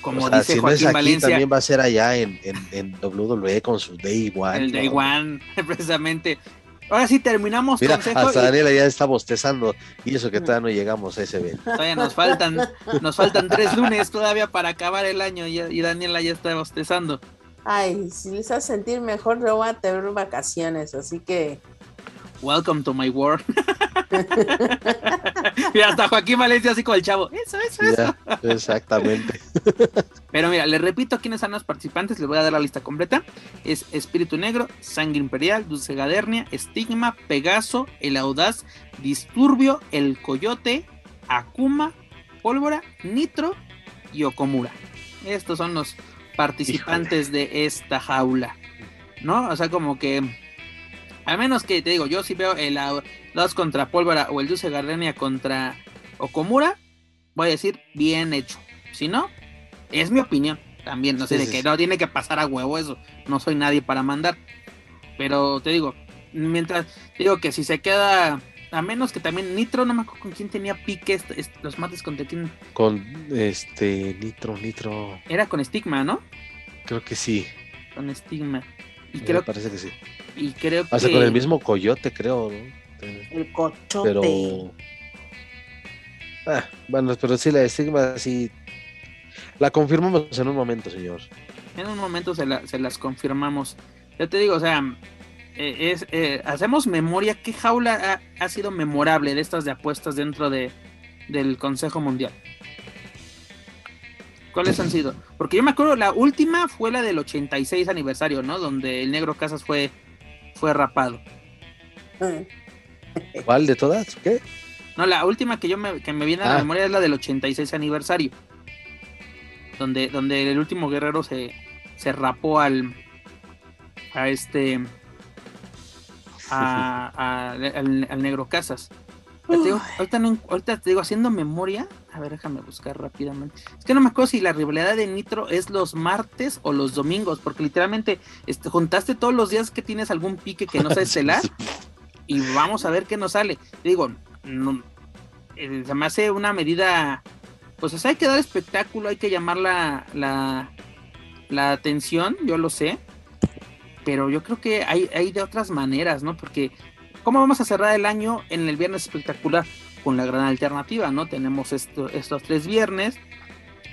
Como dice si Joaquín aquí, Valencia, también va a ser allá en, en, en WWE con su Day One. El Day One, (laughs) precisamente. Ahora sí terminamos Mira, Hasta Daniela ya está bostezando y eso que todavía no llegamos a ese evento. Todavía nos faltan, nos faltan tres lunes todavía para acabar el año y, Daniela ya está bostezando. Ay, si les hace sentir mejor, no voy a tener vacaciones, así que. Welcome to my world. (laughs) y hasta Joaquín Valencia así como el chavo. Eso, eso, eso. exactamente. (laughs) Pero mira, les repito quiénes son los participantes, les voy a dar la lista completa. Es Espíritu Negro, Sangre Imperial, Dulce Gadernia, Estigma, Pegaso, El Audaz, Disturbio, El Coyote, Akuma, Pólvora, Nitro y Okomura. Estos son los participantes de esta jaula. ¿No? O sea, como que al menos que te digo, yo si veo el dos contra Pólvora o el Dulce Gardenia contra Okomura, voy a decir bien hecho. Si no, es mi opinión. También, no sé, de que no tiene que pasar a huevo eso. No soy nadie para mandar. Pero te digo, mientras digo que si se queda a menos que también Nitro, no me acuerdo con quién tenía pique los mates contra quién. Con este Nitro, Nitro. Era con Stigma, ¿no? Creo que sí. Con Stigma. Y Me creo parece que sí. Y creo Hasta con el mismo coyote, creo, ¿no? El cochote. Pero. Ah, bueno, pero sí, la estigma sí. La confirmamos en un momento, señor. En un momento se, las confirmamos. Ya te digo, o sea, eh, es, eh, hacemos memoria. ¿Qué jaula ha, sido memorable de estas de apuestas dentro de, del Consejo Mundial? ¿Cuáles han sido? Porque yo me acuerdo, la última fue la del 86 aniversario, ¿no? Donde el Negro Casas fue fue rapado. ¿Cuál de todas? ¿Qué? No, la última que yo me, que me viene a la ah. memoria es la del 86 aniversario. Donde, donde el último guerrero se, se rapó al a este a, al, negro Casas. ahorita, te digo, haciendo memoria, a ver, déjame buscar rápidamente. Es que no me acuerdo si la rivalidad de Nitro es los martes o los domingos, porque literalmente este, juntaste todos los días que tienes algún pique que no sea estelar (laughs) y vamos a ver qué nos sale. Digo, eh, se me hace una medida, pues hay que dar espectáculo, hay que llamar la, la, la atención, yo lo sé, pero yo creo que hay, hay de otras maneras, ¿no? Porque, ¿cómo vamos a cerrar el año en el viernes espectacular? Con la gran alternativa, ¿no? Tenemos esto, estos tres viernes,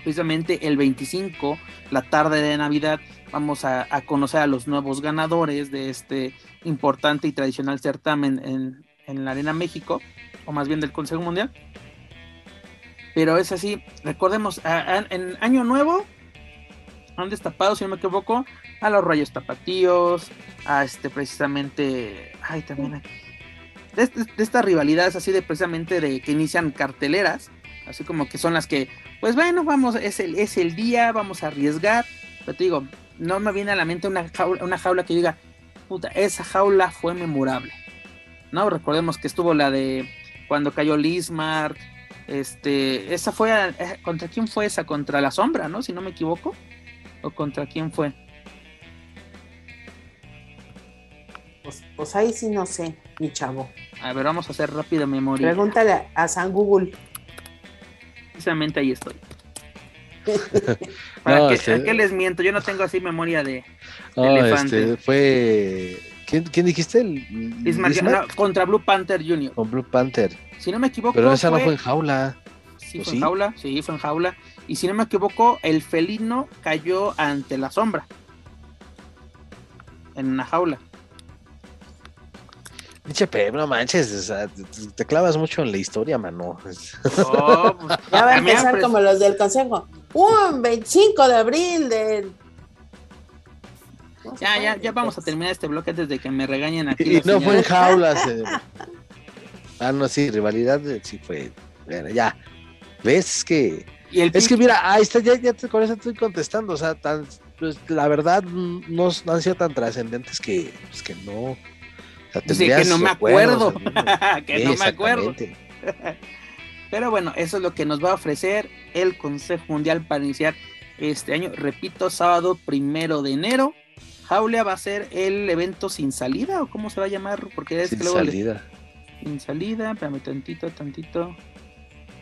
precisamente el 25, la tarde de Navidad, vamos a, conocer a los nuevos ganadores de este importante y tradicional certamen en, en, la Arena México, o más bien del Consejo Mundial. Pero es así, recordemos, en Año Nuevo han destapado, si no me equivoco, a los rayos tapatíos, a este precisamente, ay, también aquí, de, estas rivalidades así de precisamente de que inician carteleras, así como que son las que, pues bueno, vamos, es el, es el día, vamos a arriesgar, pero te digo, no me viene a la mente una jaula, una jaula que diga, puta, esa jaula fue memorable, ¿no? Recordemos que estuvo la de cuando cayó Lismark, este, esa fue, eh, ¿contra quién fue esa? Contra la sombra, ¿no? Si no me equivoco, o contra quién fue. Pues, pues, ahí sí no sé, mi chavo. A ver, vamos a hacer rápida memoria. Pregúntale a San Google. Precisamente ahí estoy. (laughs) ¿Para este qué, les miento? Yo no tengo así memoria de, elefante. Este, fue. ¿Quién, dijiste? contra Blue Panther Jr. Con Blue Panther. Si no me equivoco. Pero esa no fue en jaula. Sí, fue en jaula. Sí, fue en jaula. Y si no me equivoco, el felino cayó ante la sombra. En una jaula. Pinche Pep, no manches, te, clavas mucho en la historia, mano. (laughs) Oh, pues, ya va a empezar como los del consejo. Un 25 de abril del. Ya, ya, ya vamos a terminar este bloque antes de que me regañen aquí. Y no fue en jaulas. Eh. (laughs) Ah, no, sí, rivalidad eh, sí fue. Bueno, ya. ¿Ves que.? Es que mira, ahí está, ya, ya te, con eso estoy contestando. O sea, tan, pues, la verdad no, no han sido tan trascendentes que, pues, que no (laughs) que no me acuerdo. que no me acuerdo. Pero bueno, eso es lo que nos va a ofrecer el Consejo Mundial para iniciar este año. Repito, sábado primero de enero. Jaulia va a ser el evento sin salida, o cómo se va a llamar, porque es sin salida. Sin salida, espérame tantito, tantito.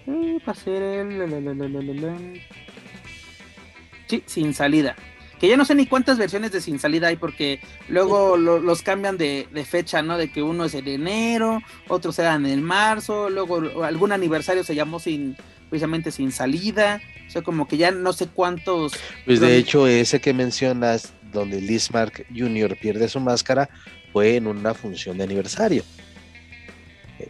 Eh, va a ser el. Sí, sin salida que ya no sé ni cuántas versiones de Sin Salida hay porque luego los cambian de, fecha, ¿no? De que uno es en enero, otros eran en marzo, luego algún aniversario se llamó sin precisamente Sin Salida, o sea, como que ya no sé cuántos... Pues de hecho ese que mencionas, donde Liz Mark Jr. pierde su máscara, fue en una función de aniversario.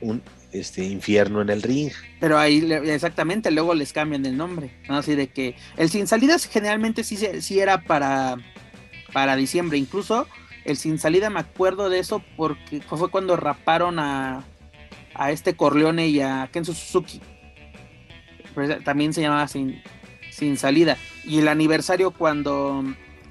Un, este infierno en el ring. Pero ahí exactamente, luego les cambian el nombre, ¿no? Así de que el sin salida generalmente sí, sí era para, para diciembre, incluso el sin salida me acuerdo de eso porque fue cuando raparon a, a este Corleone y a Kenzo Suzuki. También se llamaba sin, sin salida. Y el aniversario cuando,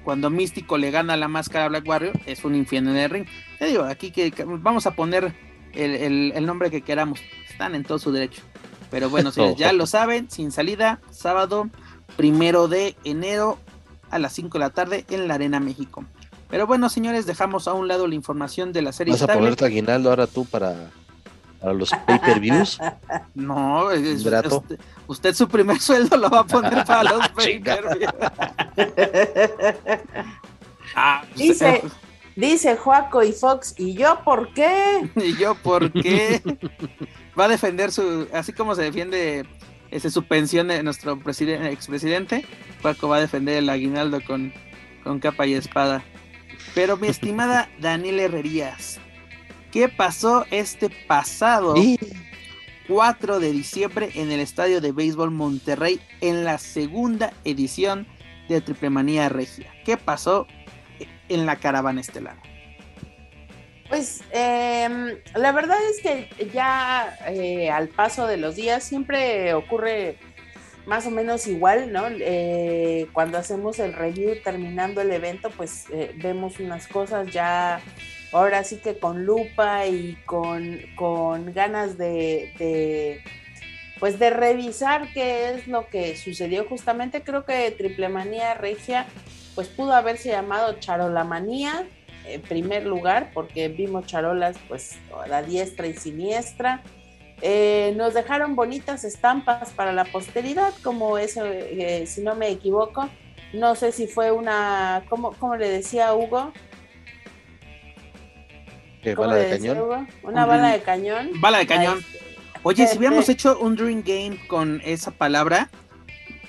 cuando Místico le gana la máscara a Black Warrior es un infierno en el ring. Te digo, aquí que vamos a poner el, nombre que queramos. Están en todo su derecho. Pero bueno, si (laughs) ya lo saben, sin salida, sábado primero de enero a las 5 de la tarde en la Arena México. Pero bueno, señores, dejamos a un lado la información de la serie. ¿Vas a poner tu aguinaldo ahora tú para, para los pay-per-views? (laughs) No, es, usted, usted, su primer sueldo lo va a poner para (laughs) los pay-per-views. ah, Dice, Dice Joaco y Fox, ¿y yo por qué? (laughs) ¿Y yo por qué? Va a defender su, así como se defiende ese, su pensión de nuestro expresidente, Joaco va a defender el aguinaldo con, con capa y espada. Pero mi estimada (laughs) Daniel Herrerías, ¿qué pasó este pasado 4 de diciembre en el Estadio de Béisbol Monterrey en la segunda edición de Triple Manía Regia? ¿Qué pasó en la caravana estelar? Pues em, la verdad es que ya eh, al paso de los días siempre ocurre más o menos igual, ¿no? Eh, cuando hacemos el review terminando el evento, pues eh, vemos unas cosas ya ahora sí que con lupa y con, con ganas de, de, pues de revisar qué es lo que sucedió justamente. Creo que Triple Manía Regia pues pudo haberse llamado Charolamanía en primer lugar porque vimos charolas pues a la diestra y siniestra. Eh, nos dejaron bonitas estampas para la posteridad, como ese, eh, si no me equivoco. No sé si fue una, ¿cómo, cómo le decía Hugo? ¿Bala de cañón? Una bala de cañón. Bala de cañón. Oye, si hubiéramos hecho un Dream Game con esa palabra,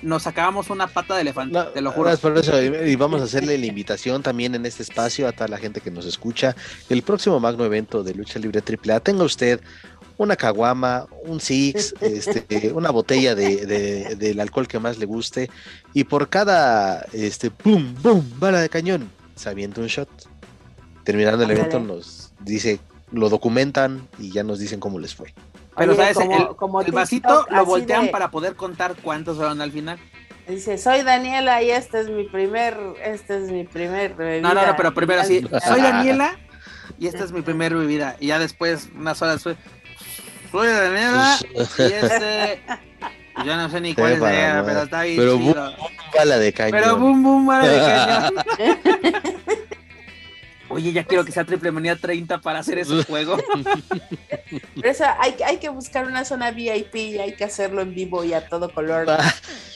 nos sacábamos una pata de elefante, te lo juro. y vamos a hacerle la invitación también en este espacio a toda la gente que nos escucha. El próximo magno evento de lucha libre AAA, tenga usted una caguama, un six, este, (laughs) una botella de, del alcohol que más le guste, y por cada este pum, boom, bala de cañón, se avienta un shot. Terminando el evento nos dice, lo documentan y ya nos dicen cómo les fue. Pero sabes, el, vasito lo voltean para poder contar cuántos fueron al final. Dice, soy Daniela y este es mi primer, este es mi primer bebida. No, no, no, pero primero sí, soy Daniela y esta es mi primer bebida. Y ya después, unas horas fue, soy Daniela y (laughs) este... Yo no sé ni cuál es, pero está bien Pero boom, boom, bala de cañón. Pero boom, boom, bala de cañón. (laughs) Oye, ya quiero que sea Triple Manía 30 para hacer ese juego. (laughs) Pero eso, hay, hay que buscar una zona VIP y hay que hacerlo en vivo y a todo color.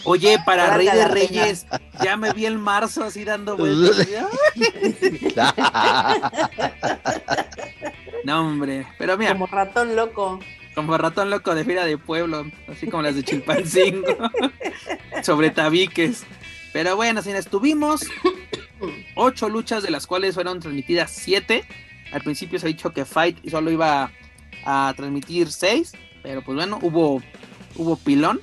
Oye, para Rey de Reyes, ya me vi el marzo así dando vueltas. (laughs) no, hombre, pero mira. Como ratón loco. Como ratón loco de fila de pueblo, así como las de Chilpancingo. (laughs) Sobre tabiques. Pero bueno, si estuvimos ocho luchas, de las cuales fueron transmitidas siete. Al principio se ha dicho que Fight solo iba a, transmitir seis, pero pues bueno, hubo, hubo pilón.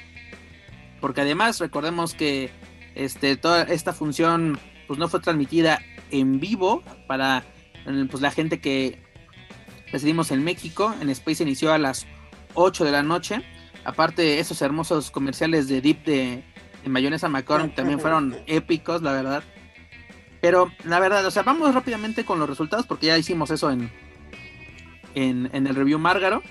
Porque además recordemos que este, toda esta función pues no fue transmitida en vivo para pues, la gente que residimos en México. En Space inició a las 8 de la noche. Aparte, esos hermosos comerciales de Deep de, de Mayonesa McCormick también fueron épicos, la verdad. Pero la verdad, o sea, vamos rápidamente con los resultados porque ya hicimos eso en, en, el review Márgaro.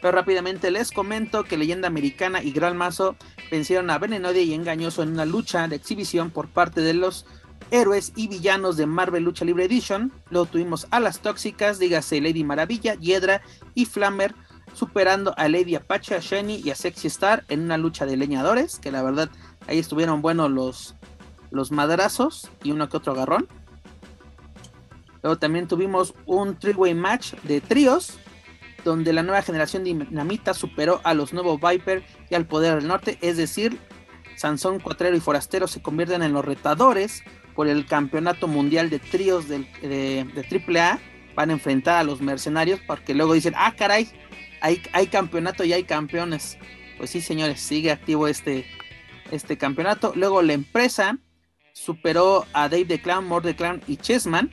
Pero rápidamente les comento que Leyenda Americana y Gran Mazo vencieron a Venenodia y Engañoso en una lucha de exhibición por parte de los héroes y villanos de Marvel Lucha Libre Edition. Luego tuvimos a las tóxicas, dígase Lady Maravilla, Hiedra y Flammer, superando a Lady Apache, a Shiny y a Sexy Star en una lucha de leñadores, que la verdad ahí estuvieron buenos los, los madrazos y uno que otro agarrón. Luego también tuvimos un three-way match de tríos, donde la nueva generación de Dinamita superó a los nuevos Viper y al Poder del Norte, es decir, Sansón, Cuatrero y Forastero se convierten en los retadores por el campeonato mundial de tríos de, de, AAA. Van a enfrentar a los mercenarios porque luego dicen, ah, caray, hay, hay campeonato y hay campeones. Pues sí, señores, sigue activo este, este campeonato. Luego la empresa superó a Dave the Clown, Mort the Clown y Chessman.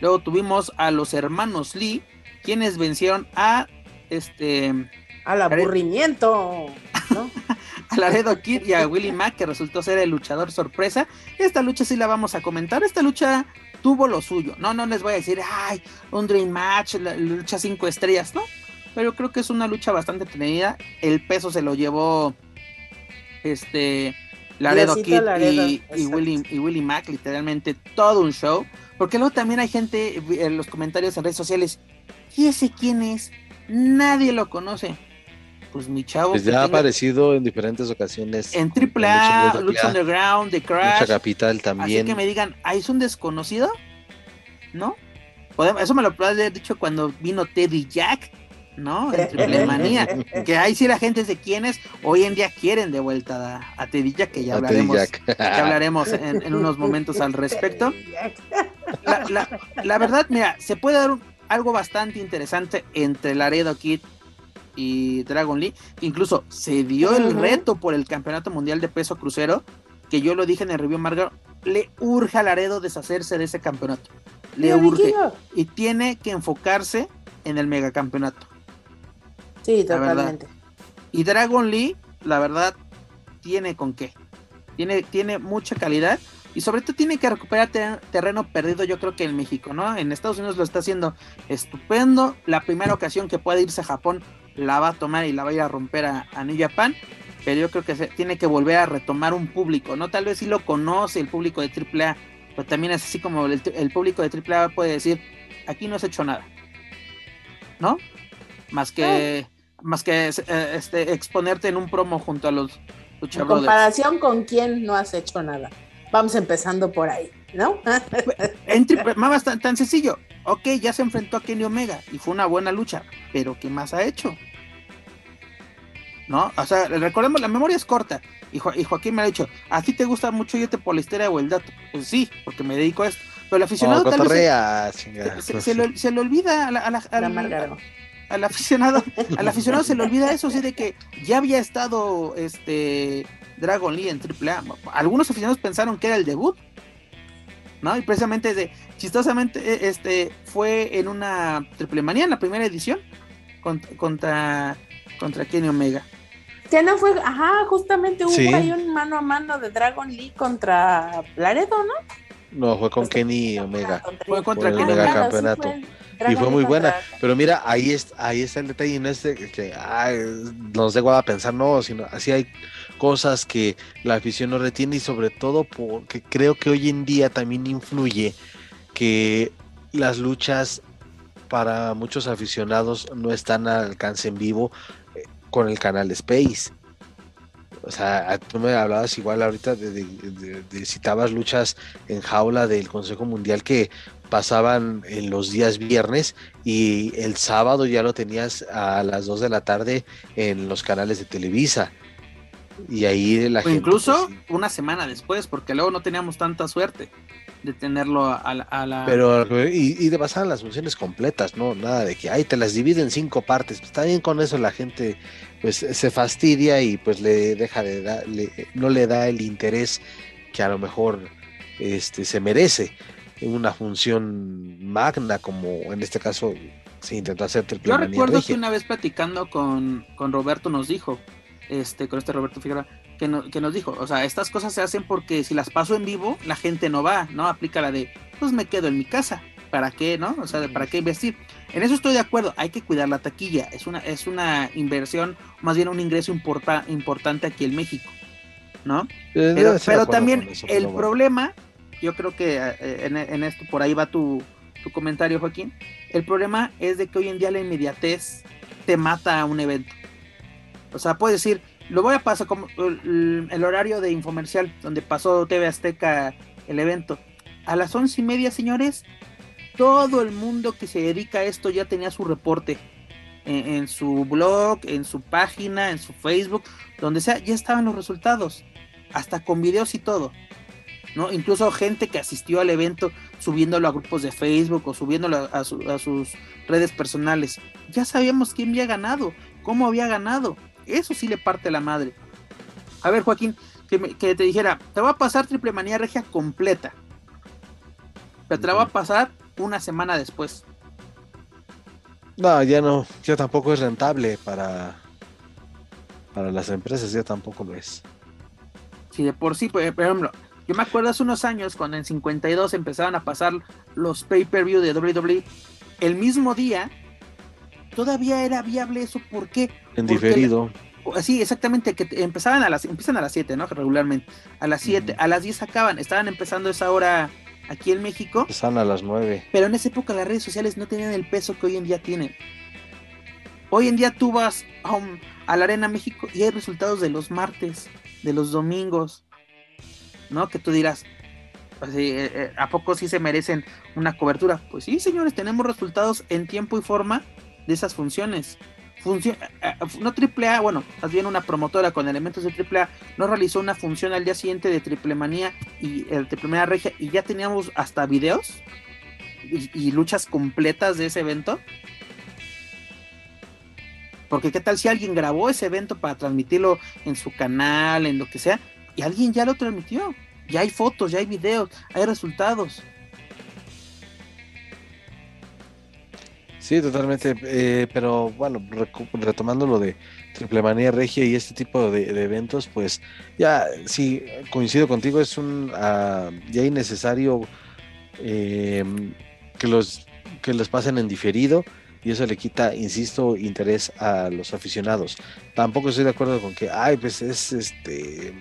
Luego tuvimos a los hermanos Lee, quienes vencieron a este. Al aburrimiento, ¿no? (laughs) a Laredo Kid y a Willie Mack, que resultó ser el luchador sorpresa. Esta lucha sí la vamos a comentar. Esta lucha tuvo lo suyo. No, no les voy a decir, ay, un Dream Match, la, lucha cinco estrellas, ¿no? Pero creo que es una lucha bastante tenida. El peso se lo llevó este Laredo Kid y, y, Willy, y Willy Mac, literalmente todo un show. Porque luego también hay gente en los comentarios en redes sociales, ¿y ese quién es? Nadie lo conoce. Pues mi chavo. Pues ya ha aparecido en diferentes ocasiones. En AAA, Lucha Underground, The Crash. Lucha Capital también. Así que me digan, ¿ah, es un desconocido? ¿No? Eso me lo puede haber dicho cuando vino Teddy Jack ¿no? En Triple Manía. (laughs) que ahí sí la gente de quienes hoy en día quieren de vuelta a, a Tedilla, que ya hablaremos, hablaremos en, unos momentos al respecto. La, verdad, mira, se puede dar algo bastante interesante entre Laredo Kid y Dragon Lee. Incluso se dio el reto por el campeonato mundial de peso crucero, que yo lo dije en el review Margar, le urge a Laredo deshacerse de ese campeonato. Le urge. Y tiene que enfocarse en el megacampeonato. Sí, totalmente. Y Dragon Lee, la verdad, tiene con qué. Tiene, tiene mucha calidad y sobre todo tiene que recuperar terreno perdido, yo creo que en México, ¿no? En Estados Unidos lo está haciendo estupendo. La primera ocasión que pueda irse a Japón la va a tomar y la va a ir a romper a, a New Japan. Pero yo creo que se, tiene que volver a retomar un público, ¿no? Tal vez sí lo conoce el público de AAA, pero también es así como el, el público de AAA puede decir, aquí no has hecho nada, ¿no? Más que, más que eh, este, exponerte en un promo junto a los Lucha En comparación con quién no has hecho nada. Vamos empezando por ahí, ¿no? (laughs) en más tan, tan sencillo. Ok, ya se enfrentó a Kenny Omega y fue una buena lucha, pero ¿qué más ha hecho? ¿no? O sea, recordemos, la memoria es corta. Y, Joaquín me ha dicho, ¿a ti te gusta mucho irte por la historia o el dato? Pues sí, porque me dedico a esto. Pero el aficionado tal vez se, le, olvida a la, al aficionado, al aficionado se le olvida eso, sí, de que ya había estado este Dragon Lee en AAA. Algunos aficionados pensaron que era el debut, ¿no? Y precisamente de, chistosamente, e, este fue en una triple manía en la primera edición contra, contra Kenny Omega. Que no fue, ajá, justamente hubo ahí un mano a mano de Dragon Lee contra Laredo, ¿no? No, fue con Kenny Omega. Fue contra Kenny Omega campeonato. Y fue muy buena. Pero mira, ahí, es, ahí está el detalle, no es de que ay, nos dé a pensar, no, sino así hay cosas que la afición no retiene y sobre todo porque creo que hoy en día también influye que las luchas para muchos aficionados no están al alcance en vivo con el canal Space. O sea, tú me hablabas igual ahorita de, citabas luchas en jaula del Consejo Mundial que pasaban en los días viernes y el sábado ya lo tenías a las 2 de la tarde en los canales de Televisa. Y ahí la gente. Incluso pues, una semana después, porque luego no teníamos tanta suerte de tenerlo a la. Pero, y, y, de pasar las funciones completas, ¿no? Nada de que, ay, te las divide en cinco partes. Está bien con eso la gente pues se fastidia y pues le deja de dar, no le da el interés que a lo mejor este, se merece una función magna como en este caso se intentó hacer Yo recuerdo que una vez platicando con, con, Roberto nos dijo, este, con este Roberto Figueroa, que, que nos dijo, o sea, estas cosas se hacen porque si las paso en vivo, la gente no va, ¿no? Aplica la de, pues me quedo en mi casa, ¿para qué, no? O sea, ¿para qué investir? En eso estoy de acuerdo, hay que cuidar la taquilla, es una, es una inversión, más bien un ingreso importante aquí en México, ¿no? Pero, también el problema, yo creo que eh, en, esto por ahí va tu, tu comentario, Joaquín, el problema es de que hoy en día la inmediatez te mata a un evento. O sea, puedes decir, lo voy a pasar como el, el, horario de infomercial donde pasó TV Azteca el evento. A las once y media, señores, todo el mundo que se dedica a esto ya tenía su reporte en, su blog, en su página, en su Facebook, donde sea, ya estaban los resultados, hasta con videos y todo. ¿No? Incluso gente que asistió al evento subiéndolo a grupos de Facebook o subiéndolo a, sus redes personales. Ya sabíamos quién había ganado, cómo había ganado. Eso sí le parte la madre. A ver, Joaquín, que, que te dijera, te va a pasar Triple Manía Regia completa. Pero te la va a pasar una semana después. No, ya no, ya tampoco es rentable para, para las empresas, ya tampoco lo es. Sí, de por sí, por ejemplo, yo me acuerdo hace unos años cuando en 52 empezaban a pasar los pay-per-view de WWE, el mismo día todavía era viable eso, ¿por qué? En diferido. Sí, exactamente, que empezaban a las, empiezan a las 7, ¿no? Regularmente. A las 7, a las 10 acaban, estaban empezando esa hora aquí en México. Están a las 9. Pero en esa época las redes sociales no tenían el peso que hoy en día tienen. Hoy en día tú vas a la Arena México y hay resultados de los martes, de los domingos, ¿no? Que tú dirás, pues eh, eh, ¿a poco sí se merecen una cobertura? Pues sí, señores, tenemos resultados en tiempo y forma de esas funciones. Eh, no triple A, bueno, más bien una promotora con elementos de triple A, no realizó una función al día siguiente de triple manía y el triple manía regia y ya teníamos hasta videos y, luchas completas de ese evento. Porque qué tal si alguien grabó ese evento para transmitirlo en su canal, en lo que sea, y alguien ya lo transmitió. Ya hay fotos, ya hay videos, hay resultados. Sí, totalmente. Eh, pero bueno, retomando lo de Triple Manía Regia y este tipo de, eventos, pues ya sí, coincido contigo, es un uh, ya innecesario em, que los que los pasen en diferido y eso le quita, insisto, interés a los aficionados. Tampoco estoy de acuerdo con que, ay, pues es este,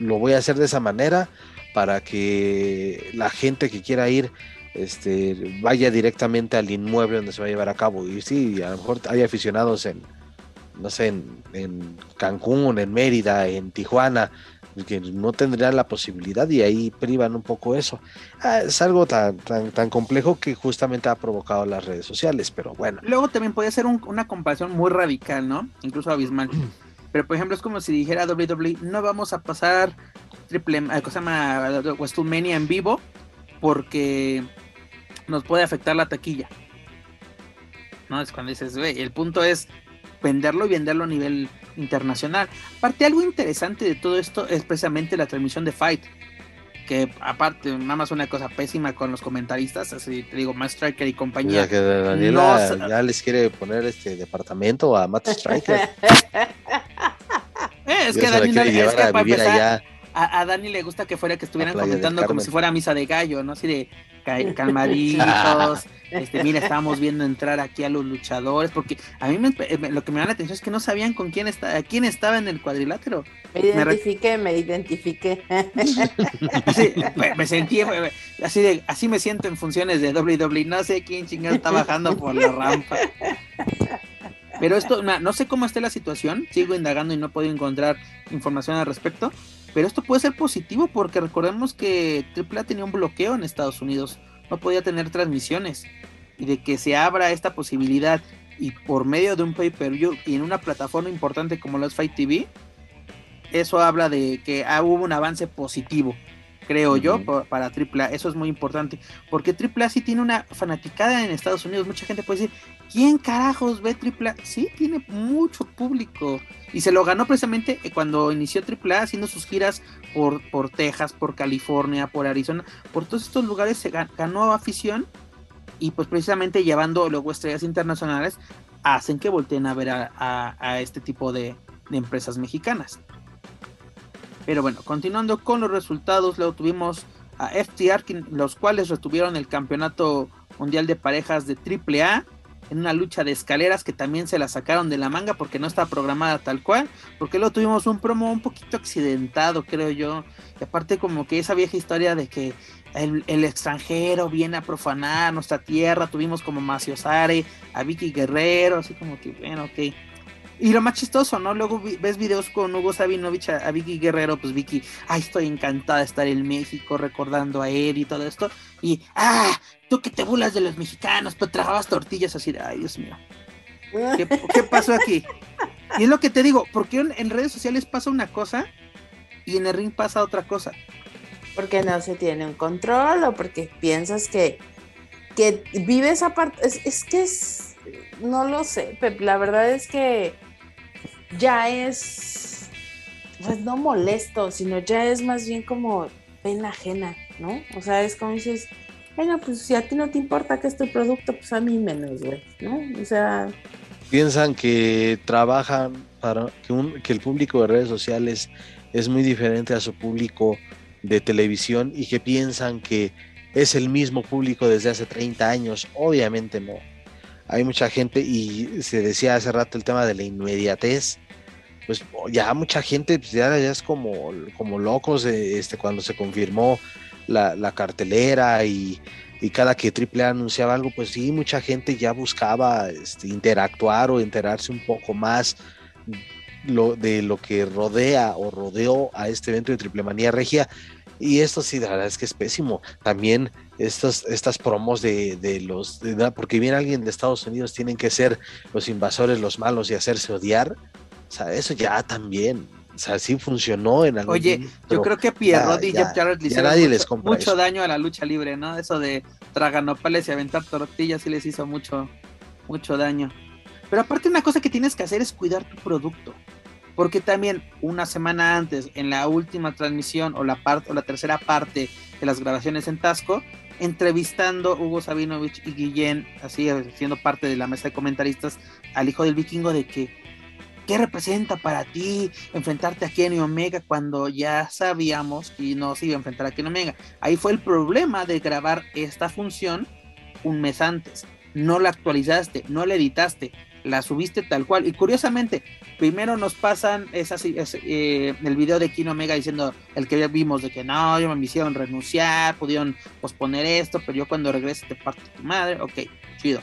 lo voy a hacer de esa manera para que la gente que quiera ir este, vaya directamente al inmueble donde se va a llevar a cabo. Y sí, a lo mejor hay aficionados en, no sé, en Cancún, en Mérida, en Tijuana, que no tendrían la posibilidad y ahí privan un poco eso. Ah, es algo tan, tan, tan complejo que justamente ha provocado las redes sociales, pero bueno. Luego también podría ser un- una comparación muy radical, ¿no? Incluso abismal. (clears throat) Pero por ejemplo es como si dijera WWE, no vamos a pasar triple, eh, cosa se llama WrestleMania en vivo porque nos puede afectar la taquilla. ¿No? Es cuando dices, güey, el punto es venderlo y venderlo a nivel internacional. Aparte, algo interesante de todo esto es precisamente la transmisión de Fight. Que aparte, nada más una cosa pésima con los comentaristas, así te digo, Matt Striker y compañía. Ya que Daniela No, ya les quiere poner este departamento a Matt (laughs) Striker. Eh, es que se la Dani, quiere es que a para empezar, allá. a, a Dani le gusta que fuera que estuvieran comentando como si fuera misa de gallo, ¿no? Así de calmaditos. (laughs) este, mira, estábamos viendo entrar aquí a los luchadores, porque a mí me- me- lo que me da la atención es que no sabían con quién está, quién estaba en el cuadrilátero. Me Me identifiqué, me identifiqué. (laughs) Así, me, me sentí eh, así de, así me siento en funciones de WWE, no sé quién chingado está bajando por la rampa. Pero esto, no sé cómo esté la situación, sigo indagando y no puedo encontrar información al respecto, pero esto puede ser positivo porque recordemos que AAA tenía un bloqueo en Estados Unidos, no podía tener transmisiones y de que se abra esta posibilidad y por medio de un pay-per-view y en una plataforma importante como la Fight TV, eso habla de que ah, hubo un avance positivo, creo yo, para AAA. Eso es muy importante, porque AAA sí tiene una fanaticada en Estados Unidos. Mucha gente puede decir, ¿quién carajos ve AAA? Sí, tiene mucho público. Y se lo ganó precisamente eh, cuando inició AAA haciendo sus giras por, por Texas, por California, por Arizona, por todos estos lugares se gan- ganó afición y pues precisamente llevando luego estrellas internacionales hacen que volteen a ver a, a- a este tipo de, de empresas mexicanas. Pero bueno, continuando con los resultados, luego tuvimos a FTR, los cuales retuvieron el campeonato mundial de parejas de AAA en una lucha de escaleras que también se la sacaron de la manga porque no está programada tal cual, porque luego tuvimos un promo un poquito accidentado, creo yo, y aparte como que esa vieja historia de que el, el extranjero viene a profanar nuestra tierra, tuvimos como Maciosare, a Vicky Guerrero, así como que, bueno, ok. Y lo más chistoso, ¿no? Luego ves videos con Hugo Sabinovich a, Vicky Guerrero, pues Vicky, ay, estoy encantada de estar en México recordando a él y todo esto. Y, ah, tú que te burlas de los mexicanos, pero tragabas tortillas así de, ay, Dios mío, ¿qué, pasó aquí? Y es lo que te digo, porque en, en redes sociales pasa una cosa y en el ring pasa otra cosa. porque no se tiene un control o porque piensas que, que vive esa parte. Es, es que es, no lo sé, Pep, la verdad es que ya es, pues no molesto, sino ya es más bien como pena ajena, ¿no? O sea, es como dices, bueno, pues si a ti no te importa que es tu producto, pues a mí menos, güey, ¿no? O sea, Piensan que trabajan para que, un- que el público de redes sociales es muy diferente a su público de televisión y que piensan que es el mismo público desde hace 30 años. Obviamente no. Hay mucha gente y se decía hace rato el tema de la inmediatez. Pues ya mucha gente pues, ya, es como, como locos eh, este, cuando se confirmó la, la cartelera y, y cada que AAA anunciaba algo, pues sí, mucha gente ya buscaba este, interactuar o enterarse un poco más lo, de lo que rodea o rodeó a este evento de Triple Manía Regia. Y esto sí, la verdad es que es pésimo. También estos, estas promos de, de los, porque viene alguien de Estados Unidos, tienen que ser los invasores, los malos y hacerse odiar. O sea, eso ya también. O sea, sí funcionó en algún Oye, momento, Yo creo que Pierrot y Jeff Jarrett le hicieron nadie mucho, les compra mucho daño a la lucha libre, ¿no? Eso de traganopales y aventar tortillas sí les hizo mucho, mucho daño. Pero aparte una cosa que tienes que hacer es cuidar tu producto. Porque también una semana antes, en la última transmisión o la parte o la tercera parte de las grabaciones en Tasco, entrevistando Hugo Sabinovich y Guillén, así siendo parte de la mesa de comentaristas, al hijo del vikingo de que ¿qué representa para ti enfrentarte a Kenny Omega cuando ya sabíamos que no se iba a enfrentar a Kenny Omega? Ahí fue el problema de grabar esta función un mes antes. no la actualizaste, no la editaste, la subiste tal cual. Y curiosamente, primero nos pasan esas, eh, el video de Kino Omega diciendo el que ya vimos de que no, yo me hicieron renunciar, pudieron posponer esto, pero yo cuando regrese te parto tu madre. Ok, chido.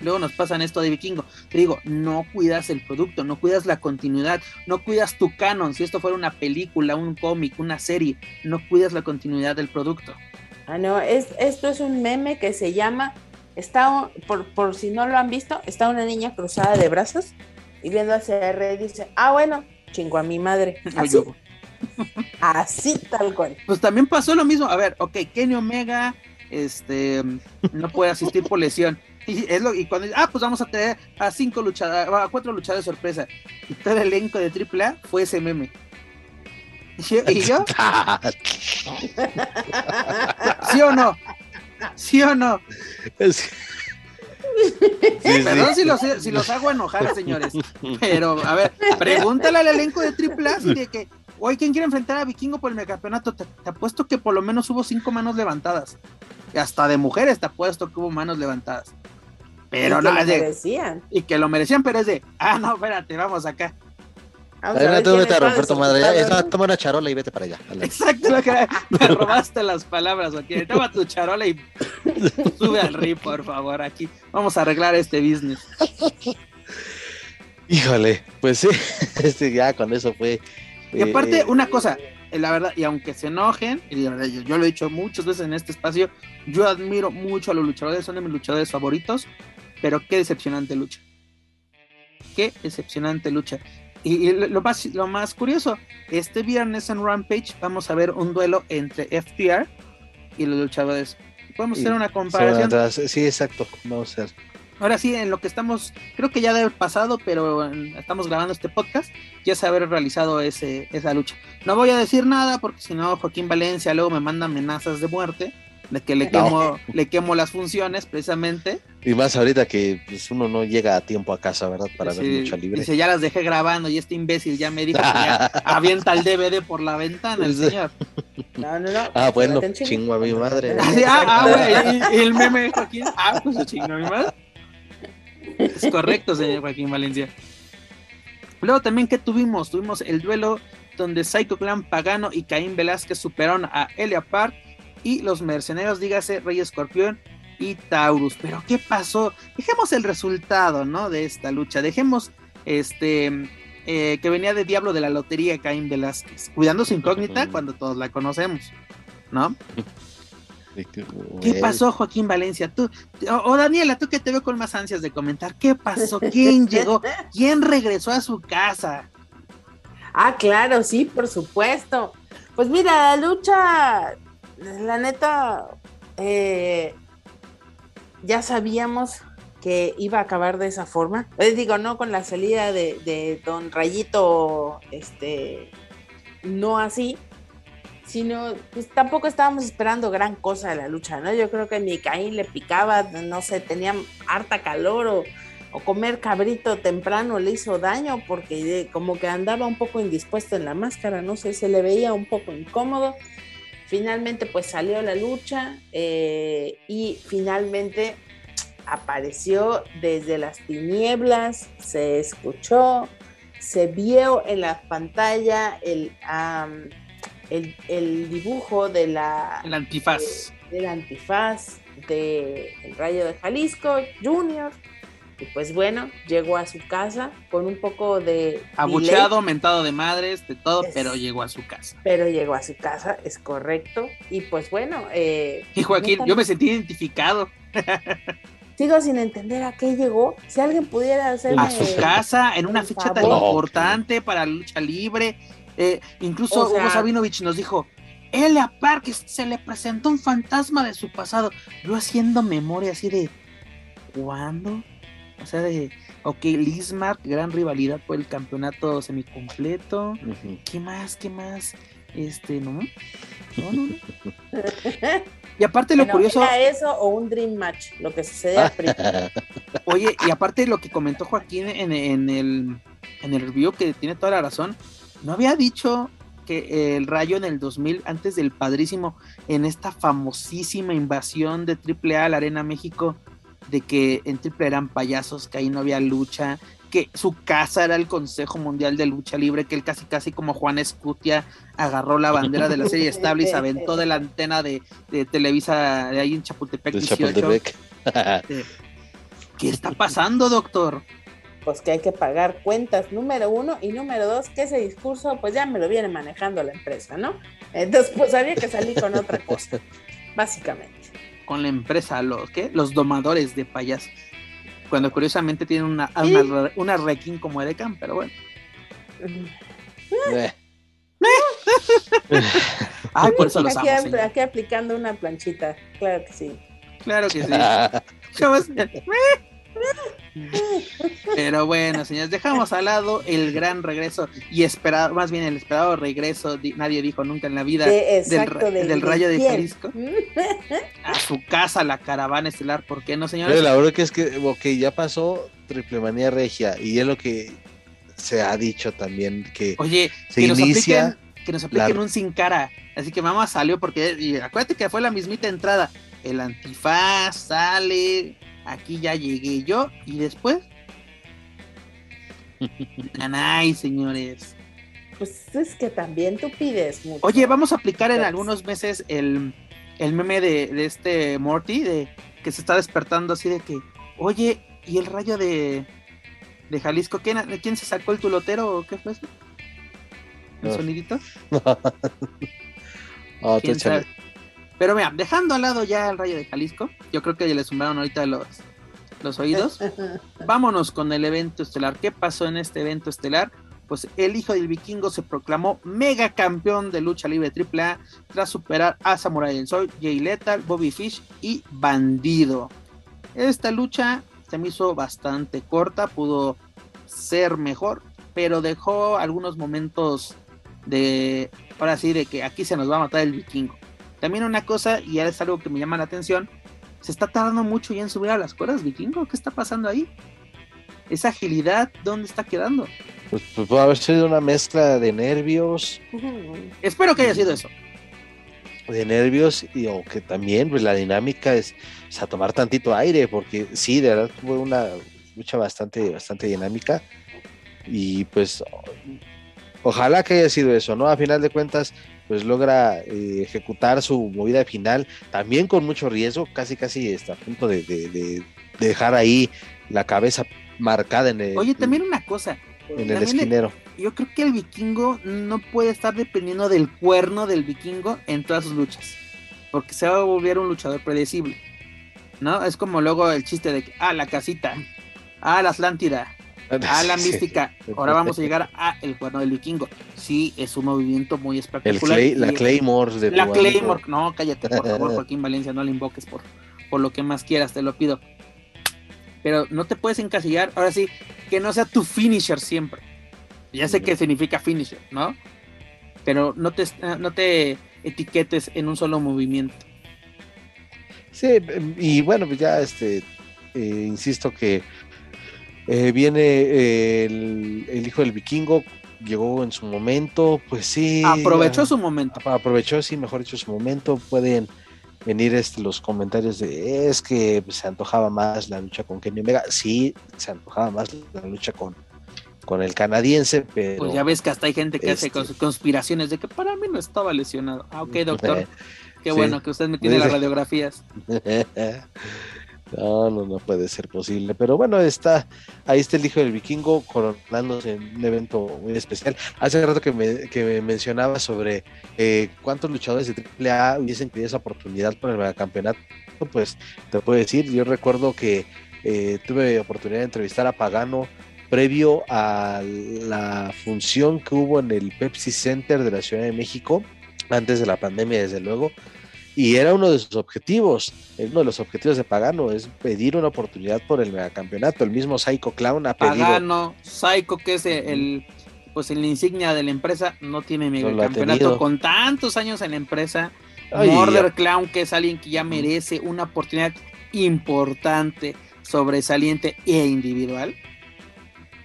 Luego nos pasan esto de Vikingo. Te digo, no cuidas el producto, no cuidas la continuidad, no cuidas tu canon. Si esto fuera una película, un cómic, una serie, no cuidas la continuidad del producto. Ah, no, es, esto es un meme que se llama está, por, por si no lo han visto, está una niña cruzada de brazos y viendo hacia rey dice, ah, bueno, chingo a mi madre. (laughs) Así, (laughs) así tal cual. Pues también pasó lo mismo. A ver, ok, Kenny Omega este, no puede asistir por lesión. Y, es lo, y cuando ah, pues vamos a tener a cinco luchadores, a cuatro luchadores de sorpresa. Y todo el elenco de AAA fue ese meme. (laughs) ¿Y yo? (laughs) ¿Sí o no? ¿Sí o no? Perdón Si, los, si los hago enojar, señores. Pero, a ver, pregúntale al elenco de Triple A de que, hoy ¿quién quiere enfrentar a Vikingo por el megacampeonato? Te, te, apuesto que por lo menos hubo cinco manos levantadas. Y hasta de mujeres te apuesto que hubo manos levantadas. Pero y no, que lo es de, merecían. y que lo merecían, pero es de, ah, no, espérate, vamos acá. Vamos a ver no te quién vete a romper tu madre. toma una charola y vete para allá. Exacto, lo que- me robaste las palabras, ok. Toma tu charola y sube al ring, por favor. Aquí vamos a arreglar este business. Híjole, pues sí, (laughs) este, ya con eso fue. Y aparte, eh, una cosa, eh, la verdad, y aunque se enojen, y la verdad, yo, yo lo he dicho muchas veces en este espacio, yo admiro mucho a los luchadores, son de mis luchadores favoritos, pero qué decepcionante lucha. Qué decepcionante lucha. Y, y lo, más, lo más curioso, este viernes en Rampage vamos a ver un duelo entre FTR y los luchadores. Podemos y hacer una comparación. Sí, exacto. Vamos a hacer. Ahora sí, en lo que estamos, creo que ya debe haber pasado, pero en- estamos grabando este podcast, ya se haber realizado ese, esa lucha. No voy a decir nada porque si no, Joaquín Valencia luego me manda amenazas de muerte, de que le No. quemo, le quemo las funciones precisamente. Y más ahorita que pues, uno no llega a tiempo a casa, ¿verdad? Para ver Dice- lucha libre. Dice, ya las dejé grabando y este imbécil ya me dijo que ya (laughs) avienta el DVD por la ventana, el Sí. señor. No, no, no. Ah, bueno, Atención. chingo a mi madre. (laughs) Ah, ah, güey, y, y el meme de Joaquín, ah, pues se chingó mi madre. Es correcto, señor Joaquín Valencia. Luego también, ¿qué tuvimos? Tuvimos el duelo donde Psycho Clan Pagano y Caín Velázquez superaron a Elia Park y los mercenarios, dígase Rey Escorpión y Taurus. Pero, ¿qué pasó? Dejemos el resultado, ¿no? De esta lucha. Dejemos este eh, que venía de Diablo de la Lotería Caín Velázquez, cuidando su incógnita cuando todos la conocemos, ¿no? ¿Qué pasó, Joaquín Valencia? Tú, o, o Daniela, tú que te veo con más ansias de comentar, ¿qué pasó? ¿Quién llegó? (laughs) ¿Quién regresó a su casa? Ah, claro, sí, por supuesto. Pues mira, la lucha, la neta, eh, ya sabíamos que iba a acabar de esa forma. Les digo, no con la salida de, de Don Rayito, este, no así, sino pues tampoco estábamos esperando gran cosa de la lucha, ¿no? Yo creo que ni Caín le picaba, no sé, tenía harta calor o, o comer cabrito temprano le hizo daño porque eh, como que andaba un poco indispuesto en la máscara, no sé, se le veía un poco incómodo. Finalmente pues salió la lucha eh, y finalmente apareció desde las tinieblas, se escuchó, se vio en la pantalla el, am, el, el dibujo de la, El antifaz. del antifaz de El Rayo de Jalisco Junior. Y pues bueno, llegó a su casa con un poco de Abucheado, mentado de madres, de todo, Es- pero llegó a su casa. pero llegó a su casa, es correcto. Y pues bueno, eh, Y Joaquín, yo me sentí identificado. sigo sin entender a qué llegó. Si alguien pudiera hacerme A su casa, en una fecha tan importante para la lucha libre. Eh, incluso O sea- Hugo Sabinovich nos dijo, Elia Park se le presentó un fantasma de su pasado. Yo haciendo memoria así de, ¿cuándo? O sea, de, ok, Lismark, gran rivalidad por el campeonato semicompleto. ujú. ¿Qué más? ¿Qué más? Este, ¿no? No, no, no. (laughs) Y aparte lo Bueno, curioso, ¿era eso o un Dream Match, lo que (laughs) primero. oye, y aparte lo que comentó Joaquín en, en el, en el review, que tiene toda la razón, no había dicho que el Rayo en el 2000, antes del Padrísimo, en esta famosísima invasión de AAA a la Arena México, de que en Triple eran payasos, que ahí no había lucha, que su casa era el Consejo Mundial de Lucha Libre, que él casi casi como Juan Escutia agarró la bandera de la serie (laughs) estable y se aventó de la antena de, de Televisa de ahí en Chapultepec De 18. Chapultepec. ¿Qué está pasando, doctor? Pues que hay que pagar cuentas, número uno, y número dos, que ese discurso, pues ya me lo viene manejando la empresa, ¿no? Entonces, pues había que salir con otra cosa, (laughs) básicamente. Con la empresa, los, ¿qué? los domadores de payasos. Cuando curiosamente tienen una, una, una requin como Edecan, pero bueno. Eh. Ay, (laughs) por eso los aquí, amo, señor. aquí aplicando una planchita, claro que sí. Claro que sí. (laughs) ¿Cómo se- Pero bueno, señores, dejamos al lado el gran regreso y esperado, más bien el esperado regreso, di- nadie dijo nunca en la vida, De, del, exacto, Rayo de. Jalisco, (laughs) a su casa, la caravana estelar, ¿por qué no, Pero señores? la verdad que es que, ok, ya pasó Triple Manía Regia y es lo que se ha dicho también que Oye, se que nos inicia apliquen, que nos apliquen la- un sin cara. Así que mamá salió porque, y acuérdate que fue la mismita entrada. El antifaz sale, aquí ya llegué yo, y después. (laughs) Nanay, señores. Pues es que también tú pides mucho. Oye, vamos a aplicar en Pues- algunos meses el, el meme de, de este Morty, de que se está despertando así de que, oye, ¿y el rayo de, de Jalisco? ¿Quién, ¿Quién se sacó el tulotero o qué fue eso? ¿El No. sonidito? (laughs) Ah, tú échale. Pero mira, dejando al lado ya el rayo de Jalisco, yo creo que ya le sumaron ahorita los, los oídos. (laughs) Vámonos con el evento estelar. ¿Qué pasó en este evento estelar? Pues el hijo del vikingo se proclamó mega campeón de lucha libre AAA tras superar a Samurai del Sol, Jay Lethal, Bobby Fish y Bandido. Esta lucha se me hizo bastante corta, pudo ser mejor, pero dejó algunos momentos de, ahora sí, de que aquí se nos va a matar el vikingo. También una cosa, y es algo que me llama la atención, se está tardando mucho ya en subir a las cuerdas vikingo. ¿Qué está pasando ahí? Esa agilidad, ¿dónde está quedando? Pues, pues puede haber sido una mezcla de nervios, Espero que haya sido eso. de nervios y o que también pues la dinámica es, es a tomar tantito aire porque sí de verdad fue una lucha bastante bastante dinámica y pues ojalá que haya sido eso no a final de cuentas pues logra eh, ejecutar su movida final también con mucho riesgo casi casi está a punto de, de- de dejar ahí la cabeza marcada en el, Oye, también una cosa. en el esquinero yo creo que el vikingo no puede estar dependiendo del cuerno del vikingo en todas sus luchas. Porque se va a volver un luchador predecible. ¿No? Es como luego el chiste de que, ah, la casita, ah, la Atlántida, ah, la (laughs) mística. Ahora vamos a llegar a el cuerno del vikingo. Sí, es un movimiento muy el espectacular. Clay- la Claymore de La. Claymore, no, cállate, por favor, Joaquín Valencia, no le invoques por, por lo que más quieras, te lo pido. Pero no te puedes encasillar, ahora sí, que no sea tu finisher siempre. Ya sé que significa finisher, ¿no? Pero no te, no te etiquetes en un solo movimiento. Sí, y bueno, pues ya este, eh, insisto que eh, viene eh, el, el hijo del vikingo, llegó en su momento, pues sí. Aprovechó su momento. Aprovechó, sí, mejor dicho, su momento. Pueden venir este, los comentarios de es que se antojaba más la lucha con Kenny Omega. Sí, se antojaba más la lucha con, con el canadiense, pero. Pues ya ves que hasta hay gente que hace Este- cons- conspiraciones de que para mí no estaba lesionado. Ah, ok, doctor. (laughs) Qué sí. bueno que usted me tiene las radiografías. (laughs) No, no, puede ser posible. Pero bueno, está, ahí está el hijo del vikingo coronándose en un evento muy especial. Hace rato que me, que me mencionaba sobre eh, cuántos luchadores de AAA hubiesen querido esa oportunidad por el megacampeonato. Pues te puedo decir, yo recuerdo que eh, tuve oportunidad de entrevistar a Pagano previo a la función que hubo en el Pepsi Center de la Ciudad de México, antes de la pandemia, desde luego. Y era uno de sus objetivos, uno de los objetivos de Pagano es pedir una oportunidad por el megacampeonato. El mismo Psycho Clown ha pedido. Pagano, Psycho, que es el, pues el insignia de la empresa, no tiene No megacampeonato tenido. con tantos años en la empresa. Ay, Murder Clown, que es alguien que ya merece una oportunidad importante, sobresaliente e individual.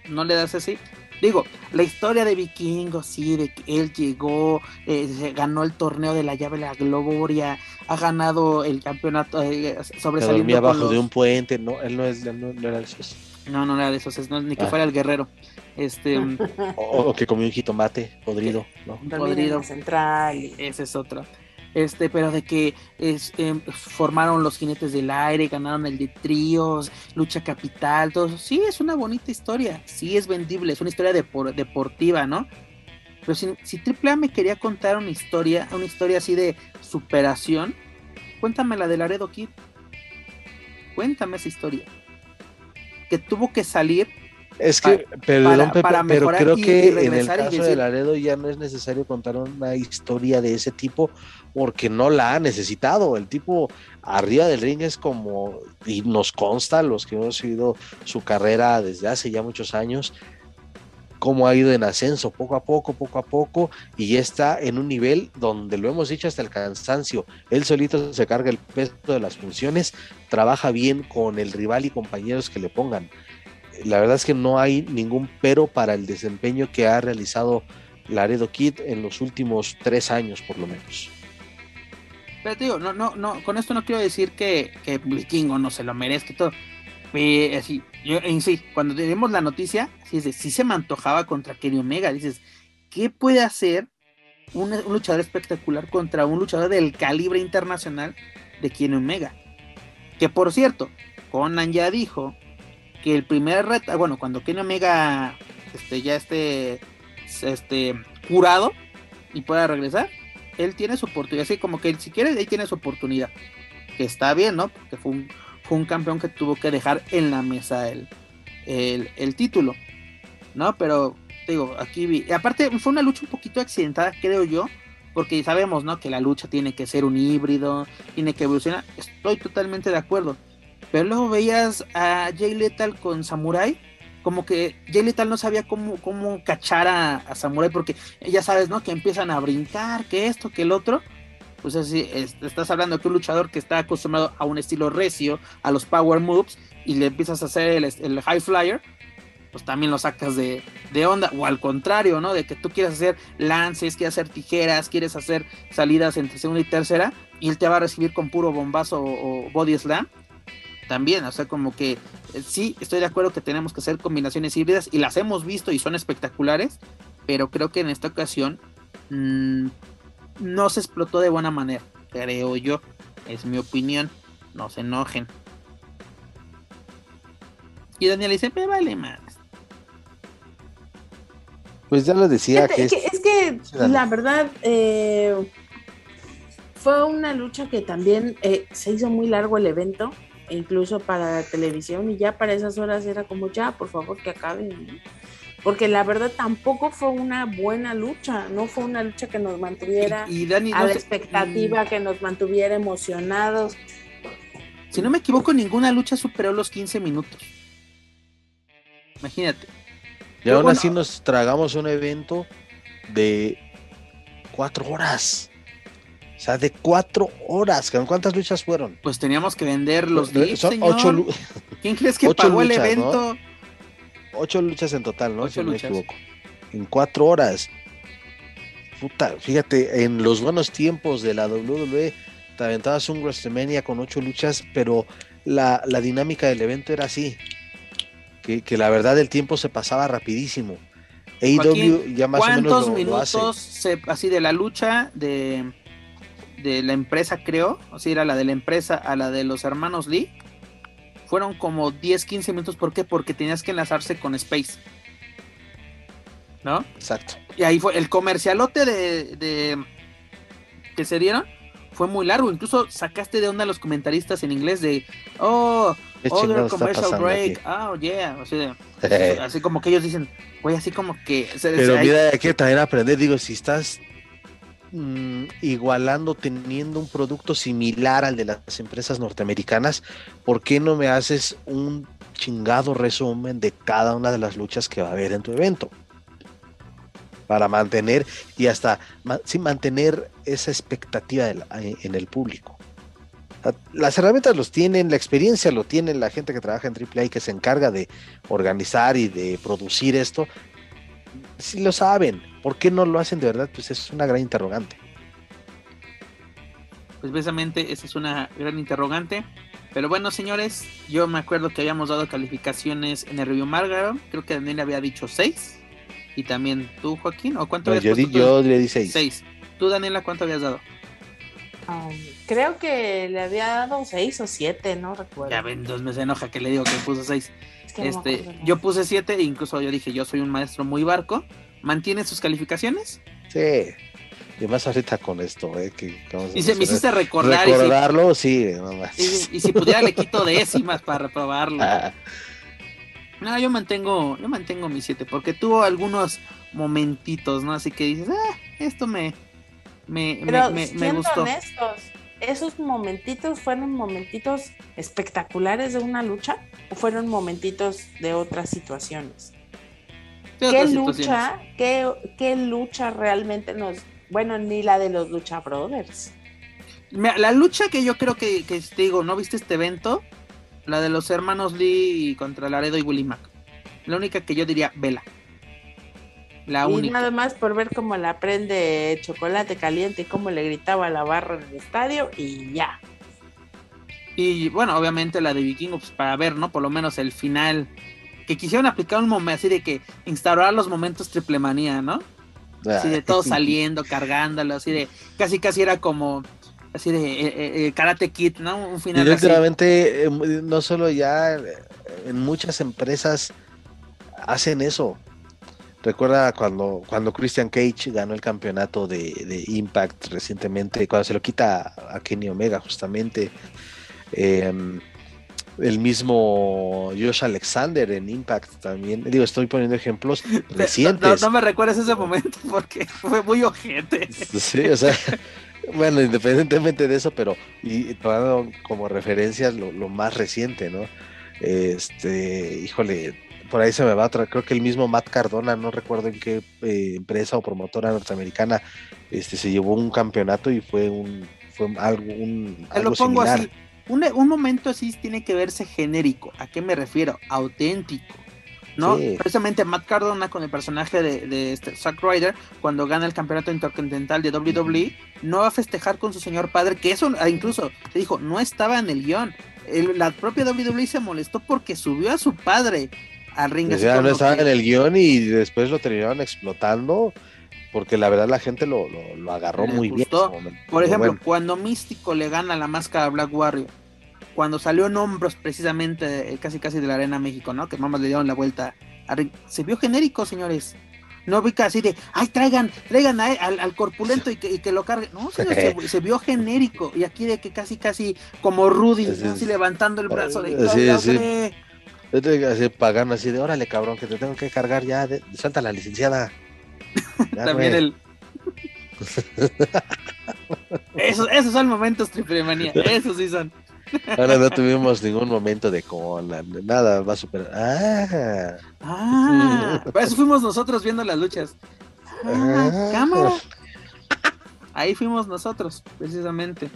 ¿No le das así? Digo, la historia de Vikingo, sí, de que él llegó, eh, se ganó el torneo de la llave de la gloria, ha ganado el campeonato eh, sobresaliendo. dormía abajo de un puente, no, él no, es, él no, no era de esos. No, no era de esos, es- no, ni que Ah. fuera el guerrero. Este, (laughs) O, o que comió un jitomate podrido, ¿no? En podrido. la central. y- esa es otra. Este, pero de que em, formaron los jinetes del aire, ganaron el de tríos, lucha capital, todo eso. Sí, es una bonita historia, sí es vendible, es una historia depor- deportiva, ¿no? Pero si, si AAA me quería contar una historia, una historia así de superación, cuéntame la de Laredo Kid. Cuéntame esa historia. Que tuvo que salir Es que, perdón, para- Pepe, para pero creo y- que y en el caso de Laredo ya no es necesario contar una historia de ese tipo porque no la ha necesitado. El tipo arriba del ring es como, y nos consta los que hemos seguido su carrera desde hace ya muchos años, cómo ha ido en ascenso poco a poco, poco a poco, y ya está en un nivel donde lo hemos dicho hasta el cansancio. Él solito se carga el peso de las funciones, trabaja bien con el rival y compañeros que le pongan la verdad es que no hay ningún pero para el desempeño que ha realizado Laredo Kid en los últimos tres años, por lo menos. Pero digo, no, no, no, con esto no quiero decir que, que Vikingo no se lo merezca y todo. Eh, así, yo en sí, cuando tenemos la noticia, es sí se me antojaba contra Kenny Omega. Dices, ¿qué puede hacer un luchador espectacular contra un luchador del calibre internacional de Kenny Omega? Que por cierto, Conan ya dijo que el primer reto, bueno, cuando Kenny Omega este, ya esté este, curado y pueda regresar, él tiene su oportunidad, así como que si quiere, él tiene su oportunidad. Que está bien, ¿no? Porque fue un, fue un campeón que tuvo que dejar en la mesa el, el, el título, ¿no? Pero, digo, aquí vi. y aparte, fue una lucha un poquito accidentada, creo yo, porque sabemos, ¿no? Que la lucha tiene que ser un híbrido, tiene que evolucionar. Estoy totalmente de acuerdo. Pero luego veías a Jay Lethal con Samurai, como que Jay Lethal no sabía cómo, cómo cachar a, Samurai, porque ya sabes, ¿no? Que empiezan a brincar, que esto, que el otro. Pues así, es- estás hablando que un luchador que está acostumbrado a un estilo recio, a los power moves, y le empiezas a hacer el, high flyer, pues también lo sacas de, de onda. O al contrario, ¿no? De que tú quieres hacer lances, quieres hacer tijeras, quieres hacer salidas entre segunda y tercera, y él te va a recibir con puro bombazo o body slam. También, o sea, como que eh, sí, estoy de acuerdo que tenemos que hacer combinaciones híbridas y las hemos visto y son espectaculares, pero creo que en esta ocasión mm, no se explotó de buena manera, creo yo. Es mi opinión, no se enojen. Y Daniel dice, me vale más. Pues ya lo decía Fíjate, que es que, es la verdad eh, fue una lucha que también eh, se hizo muy largo el evento, incluso para la televisión, y ya para esas horas era como ya, por favor, que acaben. ¿no? Porque la verdad tampoco fue una buena lucha, no fue una lucha que nos mantuviera Y, y Dani, a no la expectativa, que nos mantuviera emocionados. mm, si no me equivoco, ninguna lucha superó los 15 minutos. Imagínate. y aún bueno. así nos tragamos un evento de cuatro horas. O sea, de cuatro horas. ¿Cuántas luchas fueron? Pues teníamos que vender los Son dips, señor. ocho, lu- ¿Quién crees que (laughs) ocho pagó el evento? ocho luchas en total, ¿no? Ocho si no me equivoco. En cuatro horas. Puta, fíjate, en los buenos tiempos de la WWE te aventabas un WrestleMania con ocho luchas, pero la, la dinámica del evento era así. Que, que la verdad el tiempo se pasaba rapidísimo. AEW ya más o menos ¿Cuántos lo, lo hace. minutos se- así de la lucha de, de la empresa, creo? O sea, era la de la empresa a la de los hermanos Lee. Fueron como 10, 15 minutos. ¿Por qué? Porque tenías que enlazarse con Space. ¿No? Exacto. Y ahí fue el comercialote de, de- que se dieron. Fue muy largo. Incluso sacaste de onda a los comentaristas en inglés de oh, ¿Qué other commercial break. aquí? Oh, yeah. Así, (laughs) de- así como que ellos dicen, güey, así como que. se- se- Pero ahí- mira, hay que también aprender, digo, si estás mm, igualando, teniendo un producto similar al de las empresas norteamericanas, ¿por qué no me haces un chingado resumen de cada una de las luchas que va a haber en tu evento? Para mantener y hasta ma- sí, mantener esa expectativa la- en el público. Sea, Las herramientas los tienen, la experiencia lo tienen la gente que trabaja en AAA y que se encarga de organizar y de producir esto, si lo saben, ¿por qué no lo hacen de verdad? Pues es una gran interrogante. pues precisamente esa es una gran interrogante. Pero bueno, señores, yo me acuerdo que habíamos dado calificaciones en el review Margaret. Creo que Daniel había dicho 6. Y también tú, Joaquín. ¿O cuánto No, habías yo, di- puesto tú? yo le di 6. 6. Tú, Daniela, ¿cuánto habías dado? Um, creo que le había dado seis o siete, no recuerdo. Ya ven, dos me se enoja que le digo que puso 6. Es que no Este, yo puse 7 e incluso yo dije, yo soy un maestro muy barco. ¿Mantiene sus calificaciones? Sí. Y más ahorita con esto, ¿eh? Que, que vamos a Y se me hiciste recordar. y si- Recordarlo, sí, nomás. Y, y si pudiera le quito décimas para reprobarlo. Ah, No, yo mantengo, yo mantengo mi 7 porque tuvo algunos momentitos, ¿no? Así que dices, ah, esto me, me, me- Pero me- me siendo gustó. honestos, ¿esos momentitos fueron momentitos espectaculares de una lucha o fueron momentitos de otras situaciones? ¿Qué otras lucha, situaciones. qué, qué lucha realmente nos... Bueno, ni la de los Lucha Brothers. La lucha que yo creo que, que te digo, ¿no viste este evento? La de los hermanos Lee contra Laredo y Willy Mac. La única que yo diría, vela. La y nada más por ver cómo la prende chocolate caliente y cómo le gritaba la barra en el estadio y ya. Y bueno, obviamente la de Vikingo, pues para ver, ¿no? Por lo menos el final. Que quisieron aplicar un momento así de que instaurar los momentos triple manía, ¿no? Así de todo (laughs) saliendo, cargándolo, así de. Casi casi era como. Así de eh, eh, Karate Kid, ¿no? Un Y final eh, no solo ya, eh, en muchas empresas hacen eso. Recuerda cuando, cuando Christian Cage ganó el campeonato de, de Impact recientemente, cuando se lo quita a Kenny Omega justamente. eh, el mismo Josh Alexander en Impact también. Digo, estoy poniendo ejemplos (laughs) No, recientes. no me recuerdes ese momento porque (laughs) fue muy ojete. Sí, o sea, bueno, independientemente de eso, pero y tomando como referencia lo, lo más reciente, ¿no? Este, híjole, por ahí se me va otra, creo que el mismo Matt Cardona, no recuerdo en qué eh, empresa o promotora norteamericana, este, se llevó un campeonato y fue un, fue algo, un, Te algo lo pongo similar. así. Un, un momento así tiene que verse genérico. ¿A qué me refiero? Auténtico. ¿No? Sí. Precisamente Matt Cardona con el personaje de, de este Zack Ryder, cuando gana el campeonato intercontinental de WWE, no va a festejar con su señor padre, que eso ah, incluso te dijo, no estaba en el guion. El- la propia WWE se molestó porque subió a su padre al ring. Sea, no estaba que- en el guion y después lo terminaron explotando porque la verdad la gente lo, lo, lo agarró Le muy bien. gustó. momento. Por ejemplo, bueno. cuando Místico le gana la máscara a Black Warrior, cuando salió en hombros precisamente eh, casi casi de la Arena México, ¿no? Que mamás le dieron la vuelta a ring. Se vio genérico, señores. No vi así de, ay, traigan, traigan a- al, al corpulento y que, y que lo carguen. No, señor, se, (laughs) se vio genérico. Y aquí de que casi casi como Rudy, así levantando el brazo de, Sí, "Lo sí. Logré". Vete Así pagando así de órale cabrón que te tengo que cargar ya, de, suelta la licenciada. Ya, (laughs) También güey. el... (laughs) esos, esos son momentos triple manía, esos sí son. (laughs) Ahora no tuvimos ningún momento de como la- nada va a superar. Ah, Ah, para eso fuimos nosotros viendo las luchas. Ah, Ah. cámara. Ahí fuimos nosotros, precisamente.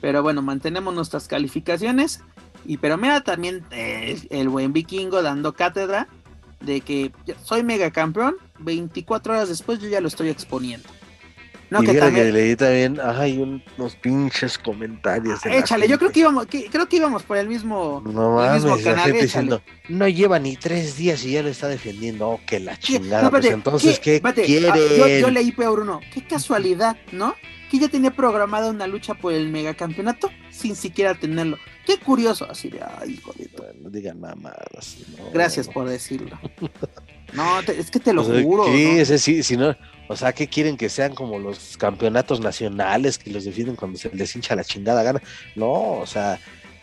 Pero bueno, mantenemos nuestras calificaciones. Y pero mira también eh, el buen vikingo dando cátedra de que soy mega campeón. 24 horas después yo ya lo estoy exponiendo. No, y que mira también. que leí también, ay, un- unos pinches comentarios. la Échale, yo creo que íbamos, que- creo que íbamos por el mismo. No el mismo mames, la canal, diciendo, no lleva ni tres días y ya lo está defendiendo. Oh, que la ¿Qué? chingada. No, pues entonces, ¿qué, Espérate, quieren? ah, yo, yo leí peor uno. Qué casualidad, ¿no? Que ya tenía programada una lucha por el megacampeonato sin siquiera tenerlo. Qué curioso. Así de, ay, hijo de tu- No digan mamadas. no, Gracias por decirlo. (laughs) No, te- es que te lo O sea, juro. ¿qué? ¿no? Ese sí, si no, o sea, ¿qué quieren que sean como los campeonatos nacionales que los defienden cuando se les hincha la chingada gana? No, o sea,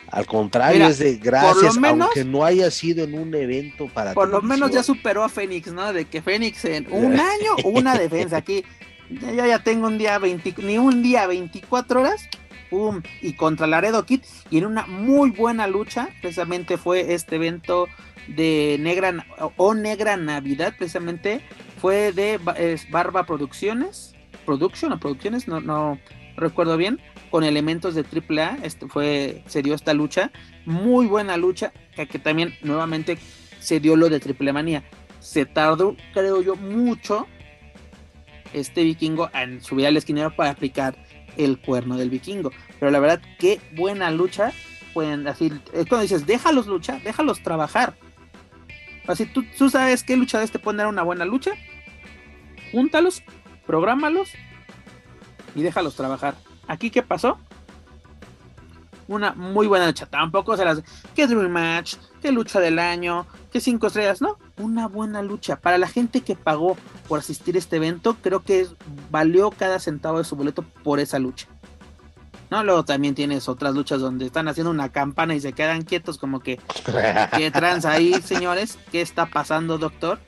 al contrario, Mira, es de gracias, menos- aunque no haya sido en un evento para Por lo menos ya superó a Fénix, ¿no? De que Fénix en (laughs) un año, una defensa. Aquí ya, ya, tengo un día 20, ni un día 24 horas. Pum, y contra Laredo Kid. Y en una muy buena lucha, precisamente fue este evento de Negra o Negra Navidad, precisamente fue de Barba Producciones, Production o Producciones, no, no recuerdo bien, con elementos de AAA, este fue, se dio esta lucha, muy buena lucha, que, que también nuevamente se dio lo de Triple Manía. Se tardó, creo yo, mucho este vikingo en subir al esquinero para aplicar el cuerno del vikingo. Pero la verdad, qué buena lucha pueden decir. Es cuando dices, déjalos luchar, déjalos trabajar. Así tú, tú sabes qué luchadores te pueden dar una buena lucha. Júntalos, prográmalos y déjalos trabajar. Aquí, ¿qué pasó? Una muy buena lucha. Tampoco se las. ¿Qué Dream Match? ¿Qué lucha del año? ¿Qué cinco estrellas? No, una buena lucha. Para la gente que pagó por asistir a este evento, creo que valió cada centavo de su boleto por esa lucha. ¿no? Luego también tienes otras luchas donde están haciendo una campana y se quedan quietos como que, (laughs) ¿qué trans ahí, señores? ¿Qué está pasando, doctor?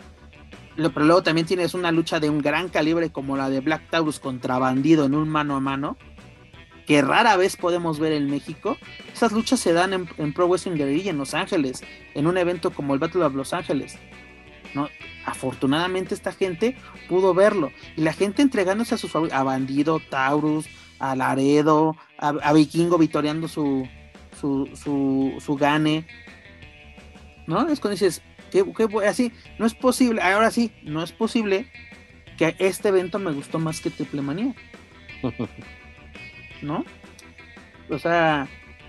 Pero luego también tienes una lucha de un gran calibre como la de Black Taurus contra Bandido en un mano a mano, que rara vez podemos ver en México. Esas luchas se dan en, Pro Wrestling Guerrilla en Los Ángeles, en un evento como el Battle of Los Ángeles. ¿No? Afortunadamente esta gente pudo verlo. Y la gente entregándose a sus a Bandido, Taurus, a Laredo, a, Vikingo vitoreando su, su, su, su gane. ¿No? Es cuando dices, ¿qué, así, no es posible, ahora sí, no es posible que este evento me gustó más que Triple Manía. (laughs) ¿No? O sea,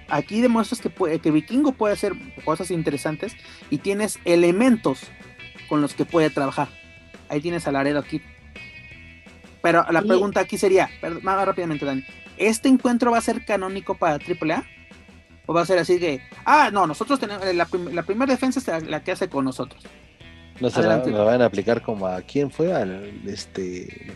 aquí demuestras que, que Vikingo puede hacer cosas interesantes y tienes elementos con los que puede trabajar. Ahí tienes a Laredo aquí pero la pregunta aquí sería, más rápidamente, Dani, ¿este encuentro va a ser canónico para AAA? ¿O va a ser así que, ah, no, nosotros tenemos, la, primera defensa es la, que hace con nosotros? No se la, van a aplicar como a quién fue, al este.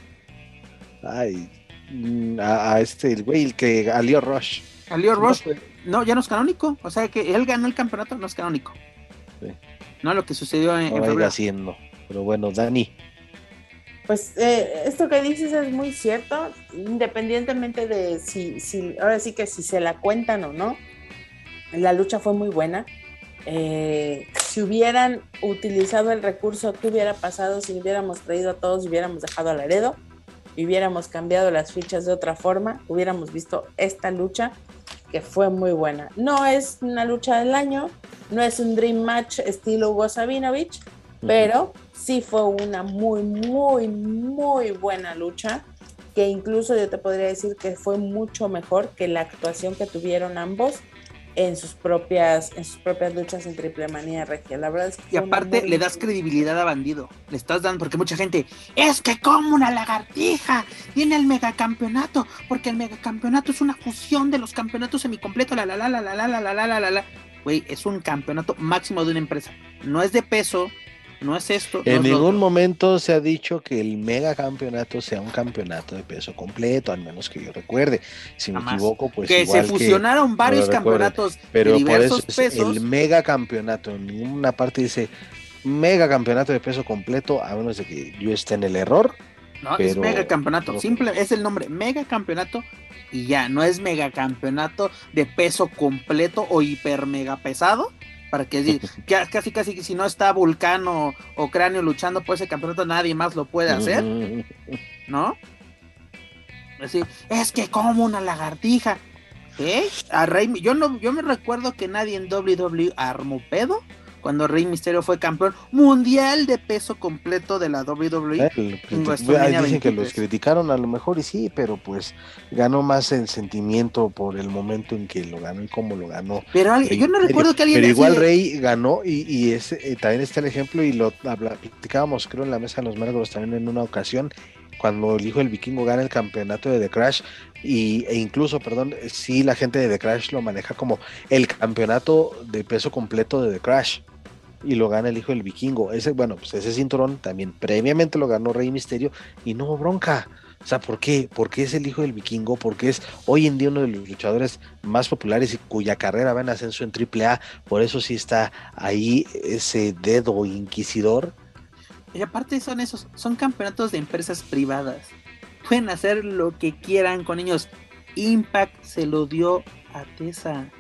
Ay, mm, a, este, el güey, el que a Leo Rush. A Leo Rush, no, ya no es canónico. O sea que él ganó el campeonato, no es canónico. No lo que sucedió en, no haciendo. Pero bueno, Dani. Pues eh, esto que dices es muy cierto, independientemente de si, si, ahora sí que si se la cuentan o no, la lucha fue muy buena. Eh, si hubieran utilizado el recurso, ¿qué hubiera pasado si hubiéramos traído a todos y hubiéramos dejado a Laredo? Y hubiéramos cambiado las fichas de otra forma, hubiéramos visto esta lucha que fue muy buena. No es una lucha del año, no es un Dream Match estilo Hugo Sabinovich, pero sí fue una muy, muy, muy buena lucha, que incluso yo te podría decir que fue mucho mejor que la actuación que tuvieron ambos en sus propias en sus propias luchas en Triple Manía Regia. La verdad es que y aparte le das credibilidad a Bandido. Le estás dando porque mucha gente es que como una lagartija tiene el megacampeonato, porque el megacampeonato es una fusión de los campeonatos semicompletos, la la la la la la la la la la la. Güey, es un campeonato máximo de una empresa. No es de peso, no es esto. En ningún momento se ha dicho que el mega campeonato sea un campeonato de peso completo, al menos que yo recuerde. Si me equivoco, pues. Que se fusionaron varios campeonatos pero de diversos por eso el mega campeonato. En ninguna parte dice mega campeonato de peso completo, a menos de que yo esté en el error. No, es mega campeonato. Simple, es el nombre, mega campeonato y ya, no es mega campeonato de peso completo o hiper mega pesado para que (laughs) casi casi si no está Vulcano o Cráneo luchando por ese campeonato nadie más lo puede hacer, (laughs) ¿no? Así, es que como una lagartija. ¿Eh? A Rey, yo no, yo me recuerdo que nadie en WWE armó pedo cuando Rey Misterio fue campeón mundial de peso completo de la WWE. dicen que los criticaron a lo mejor y sí, pero pues ganó más el sentimiento por el momento en que lo ganó y cómo lo ganó. Pero yo no recuerdo que alguien... Pero igual Rey ganó y, ese, eh, también está el ejemplo y lo platicábamos creo en la mesa de los Márgaros también en una ocasión cuando el hijo del vikingo gana el campeonato de The Crash y, e incluso, perdón, sí la gente de The Crash lo maneja como el campeonato de peso completo de The Crash y lo gana el hijo del vikingo. Ese, bueno, pues ese cinturón también previamente lo ganó Rey Misterio y no bronca. O sea, ¿por qué? Porque es el hijo del vikingo, porque es hoy en día uno de los luchadores más populares y cuya carrera va en ascenso en AAA. Por eso sí está ahí ese dedo inquisidor. Y aparte son esos, son campeonatos de empresas privadas. Pueden hacer lo que quieran con ellos. Impact se lo dio a Tessa,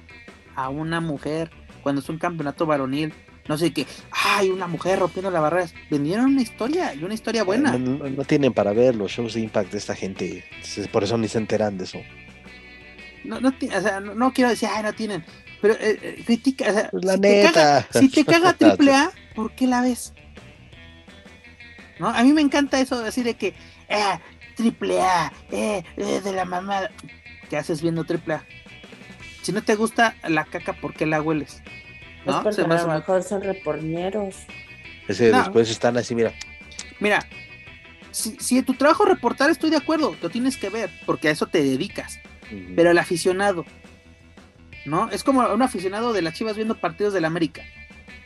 a una mujer, cuando es un campeonato varonil no sé qué, ay, una mujer rompiendo las barreras. Vendieron una historia y una historia buena. No, tienen para ver los shows de Impact de esta gente, por eso ni se enteran de eso. No, no, o sea, no, quiero decir, ay, no tienen, pero eh, eh, critica, o sea, la si, neta. Te caga, si te caga (laughs) AAA, ¿por qué la ves? ¿No? A mí me encanta eso de decir de que, eh, triple A, eh, eh, de la mamada. ¿Qué haces viendo triple A? Si no te gusta la caca, ¿por qué la hueles? ¿No? porque a lo mejor son reporñeros. Ese después están así, mira. Mira, si, si tu trabajo es reportar, estoy de acuerdo, lo tienes que ver, porque a eso te dedicas. Pero el aficionado, ¿no? Es como un aficionado de las Chivas viendo partidos del América,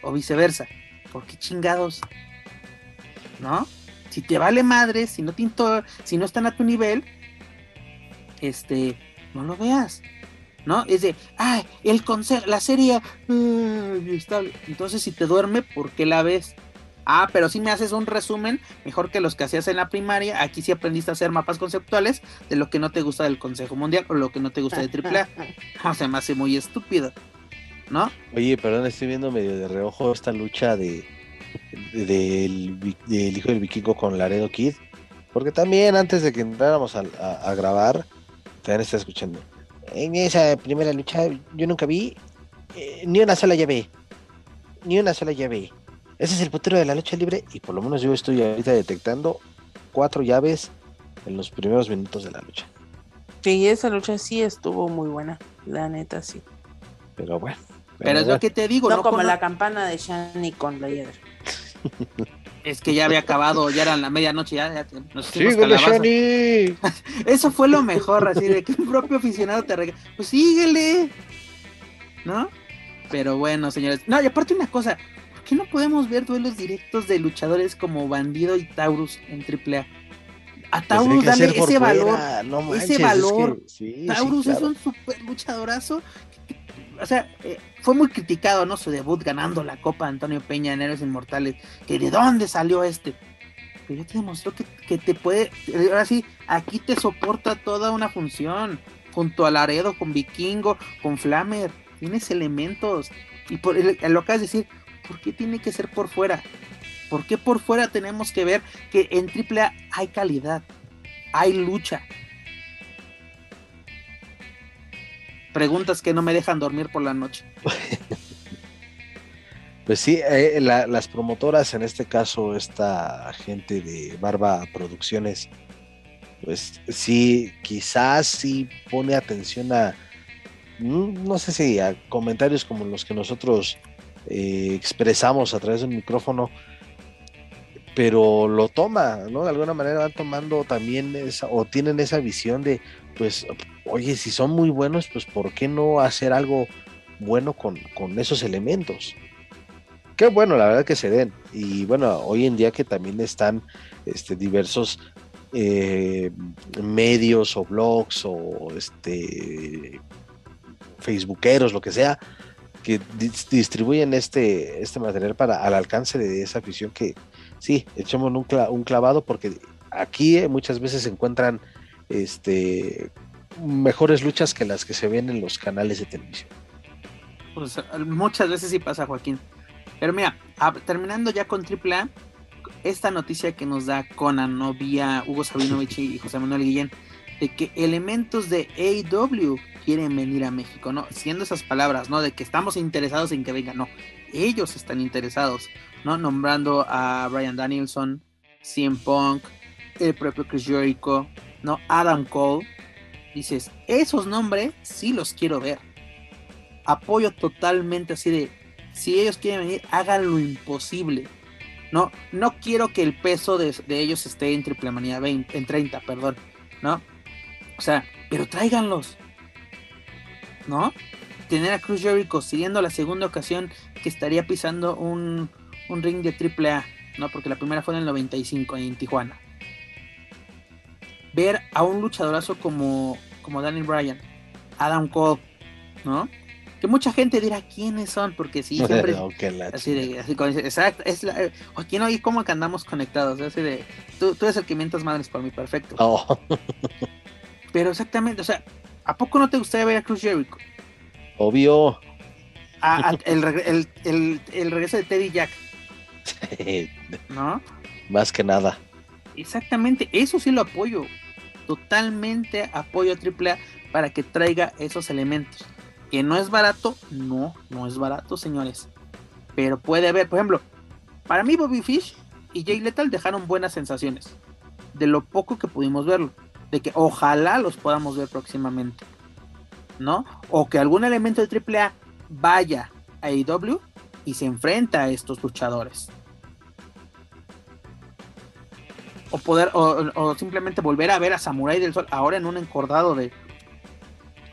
o viceversa. ¿Por qué chingados? ¿No? Si te vale madre, si no, te si no están a tu nivel, este, no lo veas. ¿No? Es de, ay, el consejo, la serie, entonces si te duerme, ¿por qué la ves? Ah, pero si me haces un resumen mejor que los que hacías en la primaria. Aquí sí aprendiste a hacer mapas conceptuales de lo que no te gusta del Consejo Mundial o lo que no te gusta de AAA. (laughs) O sea, me hace muy estúpido, ¿no? Oye, perdón, estoy viendo medio de reojo esta lucha de, del, hijo del vikingo con Laredo Kid. Porque también antes de que entráramos a, grabar, también está escuchando. En esa primera lucha yo nunca vi eh, ni una sola llave. Ni una sola llave. Ese es el putero de la lucha libre y por lo menos yo estoy ahorita detectando cuatro llaves en los primeros minutos de la lucha. Sí, esa lucha sí estuvo muy buena, la neta sí. Pero bueno. Pero, es lo que te digo, no, como la campana de Shani con la (laughs) Es que ya había acabado, ya era la medianoche, ya, ya nos Shani! (laughs) Eso fue lo mejor, así de que un propio aficionado te regala. Pues síguele, ¿no? Pero bueno, señores. No, y aparte una cosa, qué no podemos ver duelos directos de luchadores como Bandido y Taurus en AAA? A pues Taurus dale ese valor, ese valor. Taurus es un super luchadorazo. O sea, eh, fue muy criticado, ¿no? Su debut ganando la Copa Antonio Peña en Héroes Inmortales. Que de dónde salió este. Pero ya te demostró que, te puede. Ahora sí, aquí te soporta toda una función. Junto a Laredo, con Vikingo, con Flamer. Tienes elementos. Y por lo que vas a decir, ¿por qué tiene que ser por fuera? ¿Por qué por fuera tenemos que ver que en AAA hay calidad, hay lucha? Preguntas que no me dejan dormir por la noche. (laughs) Pues sí, eh, las promotoras, en este caso esta gente de Barba Producciones, pues sí, quizás sí pone atención a, mm, no sé si a comentarios como los que nosotros eh, expresamos a través del micrófono, pero lo toma, ¿no? De alguna manera van tomando también esa, o tienen esa visión de, pues, oye, si son muy buenos, pues, ¿por qué no hacer algo bueno con, esos elementos? Qué bueno, la verdad que se den. Y bueno, hoy en día que también están este, diversos eh, medios o blogs o este facebookeros, lo que sea, que distribuyen este, este material para al alcance de esa afición que sí, echemos un, un clavado porque aquí eh, muchas veces se encuentran este, mejores luchas que las que se ven en los canales de televisión. Pues muchas veces sí pasa, Joaquín. Pero mira, terminando ya con AAA, esta noticia que nos da Conan, ¿no? Vía Hugo Sabinovich y José Manuel Guillén, de que elementos de AW quieren venir a México, ¿no? Siendo esas palabras, ¿no? De que estamos interesados en que vengan, no. Ellos están interesados, ¿no? Nombrando a Brian Danielson, CM Punk, el propio Chris Jericho, ¿no? Adam Cole. Dices, esos nombres sí los quiero ver. Apoyo totalmente así de, si ellos quieren venir, hagan lo imposible. No, no quiero que el peso de, ellos esté en Triple Manía 20, en 30, perdón, ¿no? O sea, pero tráiganlos. ¿No? Tener a Cruz Jericho siguiendo la segunda ocasión que estaría pisando un, ring de AAA, ¿no? Porque la primera fue en el 95 en Tijuana. Ver a un luchadorazo como, como Daniel Bryan, Adam Cole, ¿no? Que mucha gente dirá quiénes son, porque sí, (laughs) siempre. así de, así, exacto, es la, aquí no, y cómo que andamos conectados, así de, tú, tú eres el que mientas madres por mí, perfecto. Oh. (laughs) Pero exactamente, o sea, ¿a poco no te gustaría ver a Cruz Jericho? Obvio. el, regreso de Teddy Jack. (laughs) ¿No? Más que nada. Exactamente, eso sí lo apoyo. Totalmente apoyo a AAA para que traiga esos elementos. Que no es barato, no, no es barato, señores. Pero puede haber, por ejemplo, para mí Bobby Fish y Jay Lethal dejaron buenas sensaciones de lo poco que pudimos verlo, de que ojalá los podamos ver próximamente, ¿no? O que algún elemento de AAA vaya a AEW y se enfrenta a estos luchadores. O poder, o, simplemente volver a ver a Samurai del Sol ahora en un encordado de,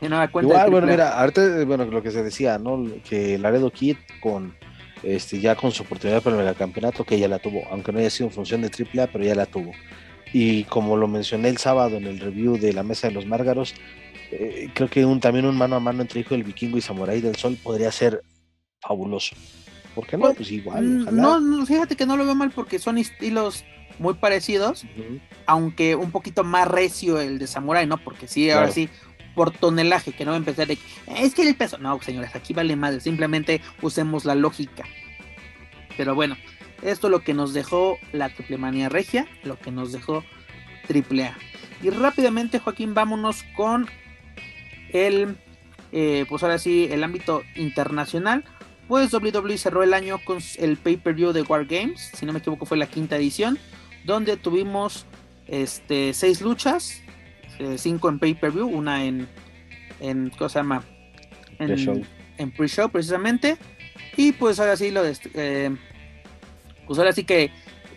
de cuenta. Igual, bueno, mira, ahorita, bueno, lo que se decía, ¿no? Que Laredo Kid con este, ya con su oportunidad para el campeonato, que ya la tuvo, aunque no haya sido en función de AAA, pero ya la tuvo. Y como lo mencioné el sábado en el review de la Mesa de los Márgaros, eh, creo que un, también un mano a mano entre Hijo del Vikingo y Samurai del Sol podría ser fabuloso. ¿Por qué no? Pues, pues igual. Mm, no, fíjate que no lo veo mal porque son estilos muy parecidos, aunque un poquito más recio el de Samurai, ¿no? Porque sí, ahora sí, por tonelaje, que no va a empezar de es que el peso. No, señores, aquí vale más, simplemente usemos la lógica. Pero bueno, esto es lo que nos dejó la Triple Manía Regia, lo que nos dejó Triple A. Y rápidamente, Joaquín, vámonos con el, eh, pues ahora sí, el ámbito internacional. Pues WWE cerró el año con el pay-per-view de War Games, si no me equivoco fue la quinta edición, donde tuvimos este, seis luchas, eh, cinco en pay-per-view, una en, en, ¿cómo se llama? En pre-show, precisamente. Y pues ahora sí lo eh, pues ahora sí que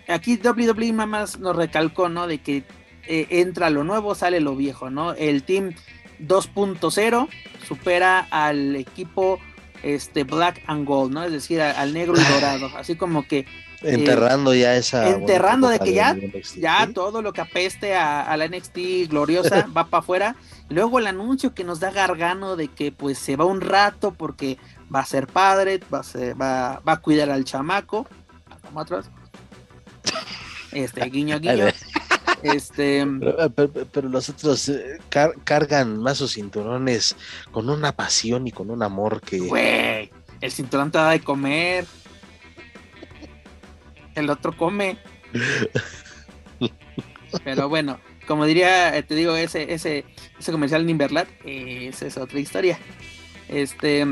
aquí WWE más nos recalcó, ¿no? De que eh, entra lo nuevo, sale lo viejo, ¿no? El team 2.0 supera al equipo este Black and Gold, ¿no? Es decir, al negro y dorado, (laughs) así como que eh, enterrando ya esa enterrando de que ya ya todo lo que apeste a, la NXT gloriosa (laughs) va para afuera. Luego el anuncio que nos da Gargano de que pues se va un rato porque va a ser padre, va a, va, a cuidar al chamaco, como atrás. (laughs) Este guiño guiño. Este. Pero, los otros eh, cargan más sus cinturones con una pasión y con un amor que. Güey, el cinturón te da de comer. El otro come. Pero bueno, como diría, eh, te digo, ese, ese, ese comercial Nimberlat, esa es otra historia. Este.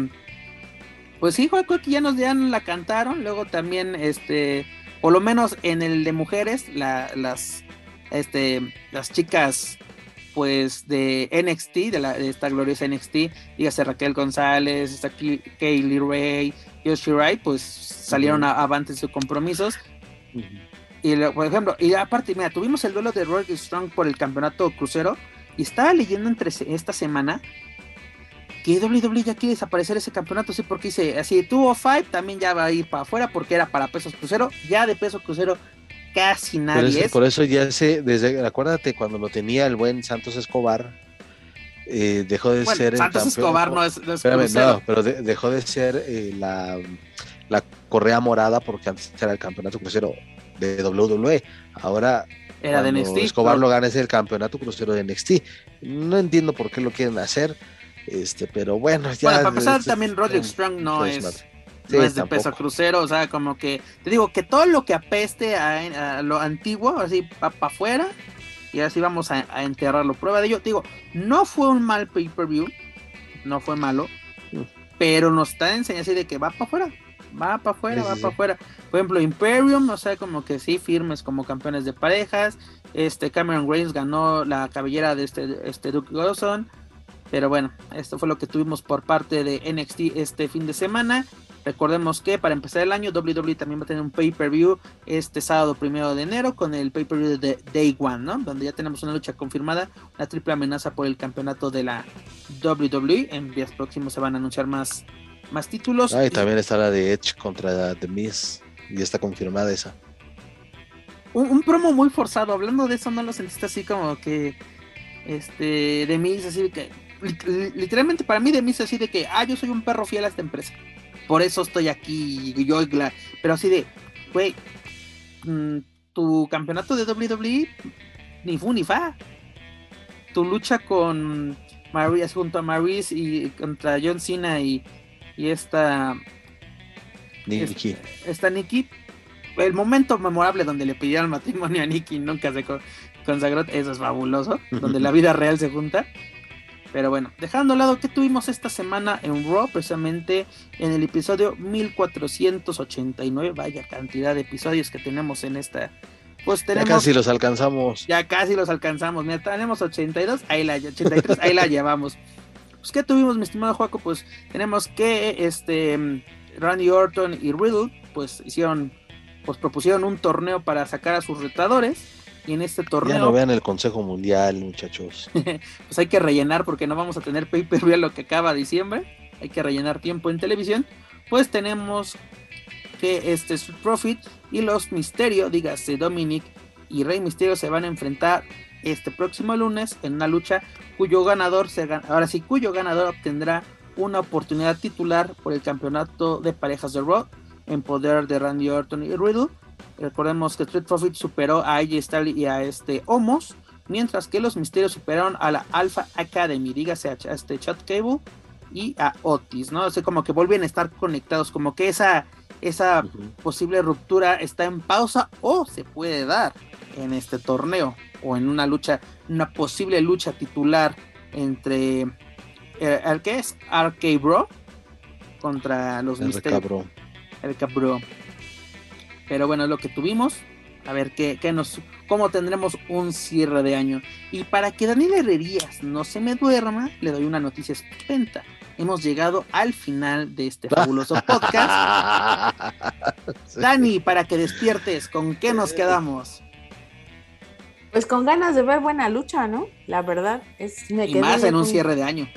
Pues sí, Juan que ya nos ya la cantaron. Luego también, este. Por lo menos en el de mujeres, las este, las chicas pues de NXT, de, la, de esta gloriosa NXT, dígase Raquel González, está aquí Kaylee Ray, Yoshi Rai, pues salieron avante sus compromisos. Y por ejemplo, y aparte, mira, tuvimos el duelo de Roderick Strong por el campeonato crucero y estaba leyendo entre esta semana que WWE ya quiere desaparecer ese campeonato, sí, porque dice así, tuvo Five también ya va a ir para afuera porque era para pesos crucero, ya de peso crucero casi nadie. Por eso, ya sé, desde, acuérdate cuando lo tenía el buen Santos Escobar, eh, dejó de ser Santos Escobar no es, no, pero dejó de ser eh, la, la, correa morada porque antes era el campeonato crucero de WWE. Ahora era de NXT. Escobar lo gana es el campeonato crucero de NXT. No entiendo por qué lo quieren hacer. Este, pero bueno, ya. Bueno, para empezar, también Roderick Strong no es no es de peso crucero, o sea, como que te digo que todo lo que apeste a, lo antiguo, así va para afuera y así vamos a, enterrarlo. Prueba de ello, te digo, no fue un mal pay-per-view, no fue malo, pero nos está enseñando así de que va para afuera, va para afuera, va para afuera. Por ejemplo, Imperium, o sea, como que sí, firmes como campeones de parejas. Este Cameron Reigns ganó la cabellera de este, este Duke Lawson. Pero bueno, esto fue lo que tuvimos por parte de NXT este fin de semana. Recordemos que para empezar el año, WWE también va a tener un pay-per-view este sábado primero de enero con el pay-per-view de Day One, ¿no? Donde ya tenemos una lucha confirmada, la triple amenaza por el campeonato de la WWE. En días próximos se van a anunciar más, más títulos. Ah, y también está la de Edge contra The Miz, y está confirmada esa. Un, promo muy forzado, hablando de eso, ¿no lo sentiste así como que, este, The Miz, así que, literalmente para mí The Miz así de que, ah, yo soy un perro fiel a esta empresa por eso estoy aquí, yo, pero así de, güey, mm, tu campeonato de WWE, ni fu ni fa. Tu lucha con Maurice junto a Maurice y contra John Cena y, y esta. Nikki. Esta, Nikki. El momento memorable donde le pidieron matrimonio a Nikki nunca se consagró. Eso es fabuloso. donde la (laughs) vida real se junta. Pero bueno, dejando a lado que tuvimos esta semana en Raw, precisamente en el episodio 1489, vaya cantidad de episodios que tenemos en esta, pues Ya tenemos casi los alcanzamos. ya casi los alcanzamos. Mira, tenemos 82, ahí la 83, ahí la (laughs) llevamos. Pues ¿qué tuvimos, mi estimado Juaco? Pues tenemos que este Randy Orton y Riddle pues hicieron pues propusieron un torneo para sacar a sus retadores y en este Ya torneo no vean el Consejo Mundial, muchachos. (laughs) pues hay que rellenar porque no vamos a tener pay-per-view a lo que acaba diciembre. Hay que rellenar tiempo en televisión. Pues tenemos que este Street Profit y los Misterio, dígase Dominic y Rey Misterio se van a enfrentar este próximo lunes en una lucha cuyo ganador se gan- ahora sí cuyo ganador obtendrá una oportunidad titular por el campeonato de parejas de Raw en poder de Randy Orton y Riddle. Recordemos que Street Profit superó a AJ Styles y a este Homos, mientras que los Misterios superaron a la Alpha Academy, dígase a, este Chat Cable y a Otis, ¿no? O sea, como que vuelven a estar conectados, como que esa, esa posible ruptura está en pausa o se puede dar en este torneo o en una lucha, una posible lucha titular entre eh, el que es RK Bro contra los El Misterios. El Bro. Pero bueno, es lo que tuvimos. A ver qué, qué nos, cómo tendremos un cierre de año. Y para que Daniel Herrerías no se me duerma, le doy una noticia espenta. Hemos llegado al final de este (laughs) fabuloso podcast. (laughs) Sí. Dani, para que despiertes, ¿con qué nos quedamos? Pues con ganas de ver buena lucha, ¿no? La verdad es me Y quedé más en un con- cierre de año.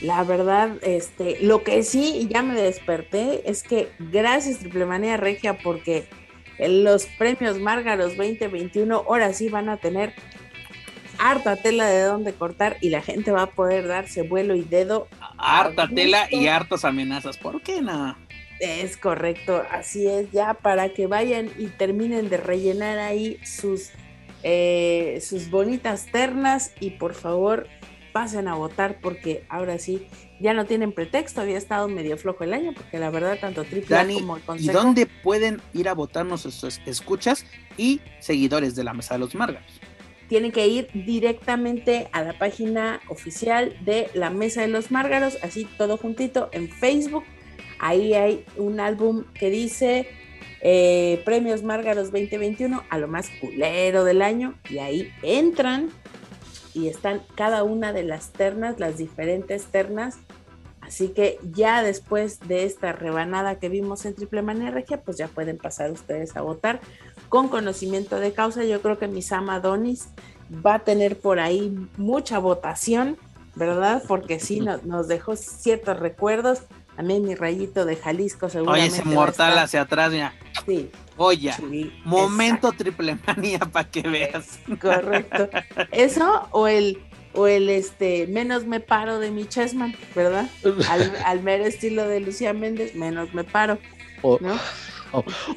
La verdad, este, lo que sí y ya me desperté es que gracias Triple Manía Regia porque los premios Márgaros 2021 ahora sí van a tener harta tela de dónde cortar y la gente va a poder darse vuelo y dedo. Harta tela y hartas amenazas. ¿Por qué no? Es correcto, así es, ya para que vayan y terminen de rellenar ahí sus, eh, sus bonitas ternas y por favor pasen a votar porque ahora sí ya no tienen pretexto, había estado medio flojo el año porque la verdad tanto Triple A Dani, como el ¿y Consejo dónde pueden ir a votar nuestros escuchas y seguidores de la Mesa de los Márgaros? tienen que ir directamente a la página oficial de la Mesa de los Márgaros, así todo juntito en Facebook. Ahí hay un álbum que dice eh, Premios Márgaros 2021 a lo más culero del año y ahí entran y están cada una de las ternas, las diferentes ternas. Así que ya después de esta rebanada que vimos en Triple Manía Regia, pues ya pueden pasar ustedes a votar con conocimiento de causa. Yo creo que Misama Donis va a tener por ahí mucha votación, ¿verdad? Porque sí, no- nos dejó ciertos recuerdos. También mi rayito de Jalisco Oye, seguramente. ese va a mortal hacia atrás, mira. Sí, Joya. sí, Momento triple manía para que veas. Correcto. Eso o el o el este menos me paro de mi Chessman, ¿verdad? Al, (laughs) al mero estilo de Lucía Méndez, menos me paro, O, ¿no?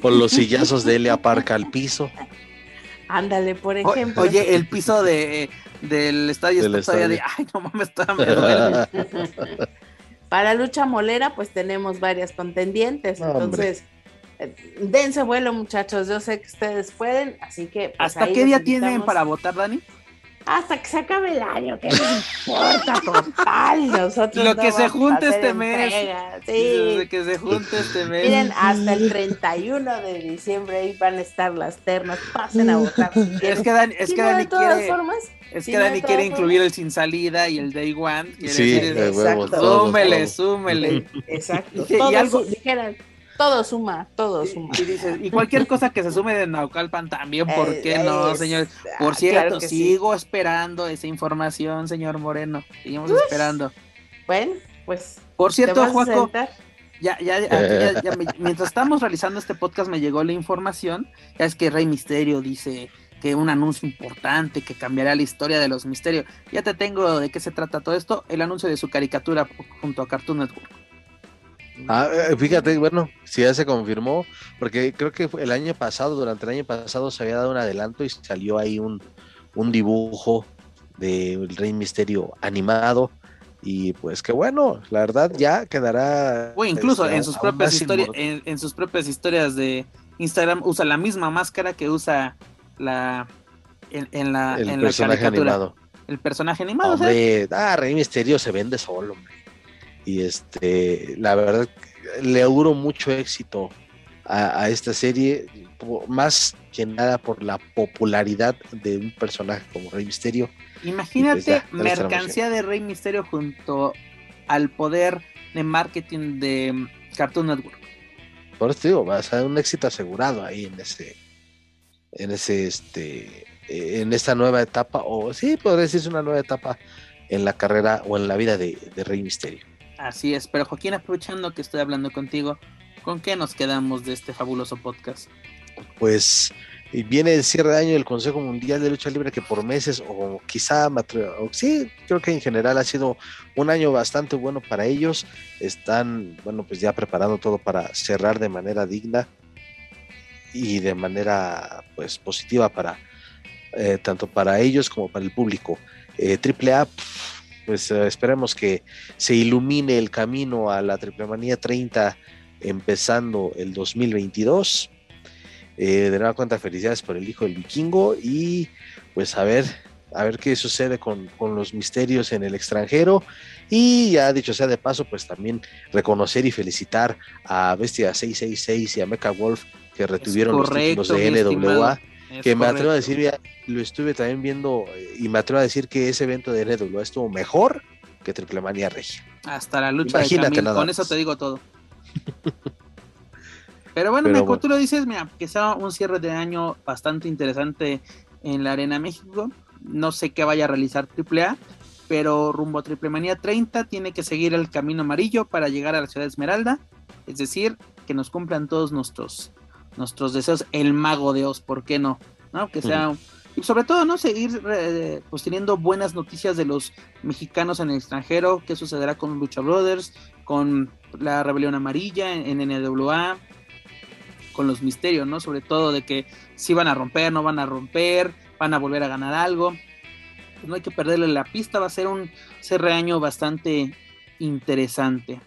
o los sillazos de Elia Parca al piso. Ándale, por O- ejemplo. Oye, el piso de, del estadio Del está todavía de. Ay, no mames, está me duele". (laughs) Para lucha molera, pues tenemos varias contendientes. No, entonces, eh, dense vuelo, muchachos. Yo sé que ustedes pueden, así que. pues, ¿Hasta qué día tienen para votar, Dani? Hasta que se acabe el año, que nos importa total. Nosotros Lo no que se junte este mes. Sí. que se junte este mes. Miren, hasta el 31 de diciembre ahí van a estar las ternas. Pasen a votar. si. Es que Dani, es que Dani de todas quiere. formas, Es que Dani quiere incluir el sin salida y el day one. quiere Sí, decir, de Exacto. huevos. súmele, súmele. Exacto. Y- algo- dijeran, todo suma, todo suma. Y, dices, y cualquier cosa que se sume de Naucalpan también, ¿por Eh, qué no, es- señor? ah, Por cierto, claro que sí. sigo esperando esa información, señor Moreno. Seguimos esperando. Bueno, pues. Por ¿te cierto, Juaco, ya, ya- ya- ya me- mientras estamos realizando este podcast me llegó la información. Ya es que Rey Misterio dice que un anuncio importante que cambiará la historia de los misterios. Ya te tengo de qué se trata todo esto. El anuncio de su caricatura junto a Cartoon Network. Ah, eh, fíjate, bueno, si ya se confirmó, porque creo que el año pasado, durante el año pasado se había dado un adelanto y salió ahí un, un dibujo del Rey Misterio animado. Y pues que bueno, la verdad ya quedará. O incluso este, en sus propias historias, en, en sus propias historias de Instagram usa la misma máscara que usa la en, en la, el en la personaje caricatura. animado. El personaje animado. o sea, Hombre, ah, Rey Misterio se vende solo, hombre. Y este, la verdad, le auguro mucho éxito a, esta serie, más que nada por la popularidad de un personaje como Rey Misterio. Imagínate pues mercancía de Rey Misterio junto al poder de marketing de Cartoon Network. Por eso digo, va a ser un éxito asegurado ahí en ese, en ese, este, en esta nueva etapa, o sí, podría decirse una nueva etapa en la carrera o en la vida de, de Rey Misterio. Así es, pero Joaquín, aprovechando que estoy hablando contigo, ¿Con qué nos quedamos de este fabuloso podcast? Pues viene el cierre de año del Consejo Mundial de Lucha Libre que por meses o quizá o, sí creo que en general ha sido un año bastante bueno para ellos están bueno pues ya preparando todo para cerrar de manera digna y de manera pues positiva para eh, tanto para ellos como para el público eh, Triple A pues eh, esperemos que se ilumine el camino a la Triple Manía 30 empezando el 2022. Eh, de nueva cuenta, felicidades por el hijo del vikingo y pues a ver, a ver qué sucede con, los misterios en el extranjero. Y ya dicho sea de paso, pues también reconocer y felicitar a Bestia 666 y a Mecha Wolf que retuvieron los títulos de NWA. Que me atrevo a decir, ya, lo estuve también viendo eh, y me atrevo a decir que ese evento de NWA estuvo mejor que Triple Manía Regia. Hasta la lucha de con eso te digo todo. Pero bueno, como tú lo dices, mira, que sea un cierre de año bastante interesante en la Arena México. No sé qué vaya a realizar AAA, pero rumbo a Triple Manía 30 tiene que seguir el camino amarillo para llegar a la ciudad de Esmeralda. Es decir, que nos cumplan todos nuestros, nuestros deseos. El mago de Oz, ¿por qué no? ¿No? Que sea. Y sobre todo, ¿no? Seguir eh, pues teniendo buenas noticias de los mexicanos en el extranjero. ¿Qué sucederá con Lucha Brothers? Con la rebelión amarilla en, NWA, con los misterios, ¿no? Sobre todo de que si van a romper, no van a romper, van a volver a ganar algo. Pues no hay que perderle la pista, va a ser un cierre año bastante interesante.